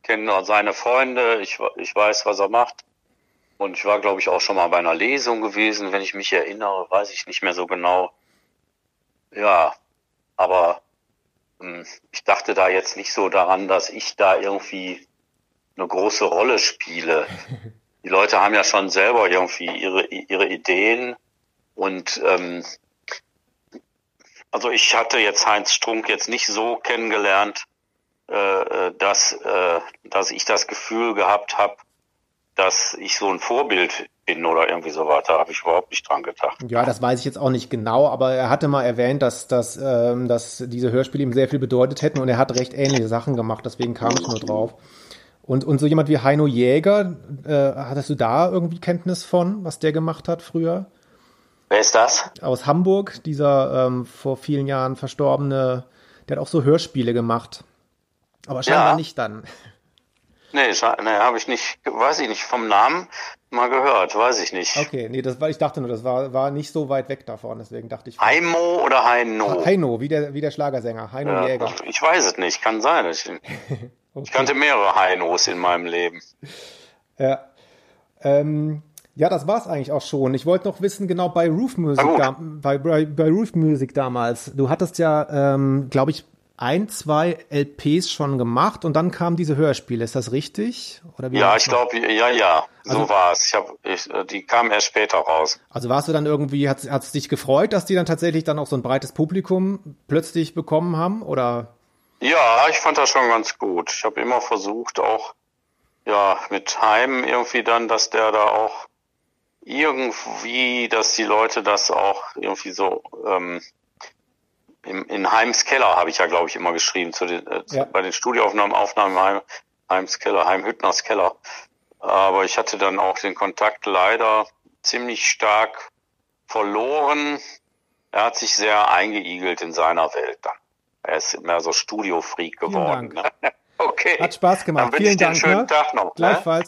kenne seine Freunde, ich, ich weiß, was er macht. Und ich war, glaube ich, auch schon mal bei einer Lesung gewesen, wenn ich mich erinnere, weiß ich nicht mehr so genau. Ja, aber hm, ich dachte da jetzt nicht so daran, dass ich da irgendwie eine große Rolle spiele. Die Leute haben ja schon selber irgendwie ihre, ihre Ideen und ähm, also ich hatte jetzt Heinz Strunk jetzt nicht so kennengelernt, äh, äh, dass, äh, dass ich das Gefühl gehabt habe, dass ich so ein Vorbild bin oder irgendwie so weiter, habe ich überhaupt nicht dran gedacht. Ja, das weiß ich jetzt auch nicht genau, aber er hatte mal erwähnt, dass, dass, ähm, dass diese Hörspiele ihm sehr viel bedeutet hätten und er hat recht ähnliche Sachen gemacht, deswegen kam ich nur drauf. Und, und so jemand wie Heino Jäger, äh, hattest du da irgendwie Kenntnis von, was der gemacht hat früher? Wer ist das? Aus Hamburg, dieser ähm, vor vielen Jahren verstorbene, der hat auch so Hörspiele gemacht. Aber scheinbar ja. nicht dann. Nee, nee habe ich nicht, weiß ich nicht, vom Namen mal gehört, weiß ich nicht. Okay, nee, das war, ich dachte nur, das war, war nicht so weit weg davon, deswegen dachte ich. Heimo oder Heino? Heino, wie der, wie der Schlagersänger, Heino ja, Jäger. Ich weiß es nicht, kann sein. Ich, okay. ich kannte mehrere Heinos in meinem Leben. Ja. Ähm, ja, das war's eigentlich auch schon. Ich wollte noch wissen, genau bei Roof Music, da, bei, bei, bei Roof Music damals. Du hattest ja, ähm, glaube ich, ein, zwei LPs schon gemacht und dann kamen diese Hörspiele. Ist das richtig? Oder wie ja, ich glaube, ja, ja, so also, war's. Ich hab, ich, die kamen erst später raus. Also warst du dann irgendwie, hat es dich gefreut, dass die dann tatsächlich dann auch so ein breites Publikum plötzlich bekommen haben? Oder? Ja, ich fand das schon ganz gut. Ich habe immer versucht, auch ja mit Heim irgendwie dann, dass der da auch irgendwie, dass die Leute das auch irgendwie so ähm, in, in Heims Keller habe ich ja, glaube ich, immer geschrieben, zu den, äh, ja. bei den Studioaufnahmen, Aufnahmen Heim, Heims Keller, Heim Hüttners Keller. Aber ich hatte dann auch den Kontakt leider ziemlich stark verloren. Er hat sich sehr eingeigelt in seiner Welt dann. Er ist mehr so Studio-Freak geworden. okay. Hat Spaß gemacht. Vielen Dank. Schönen ne? Tag noch. Gleichfalls.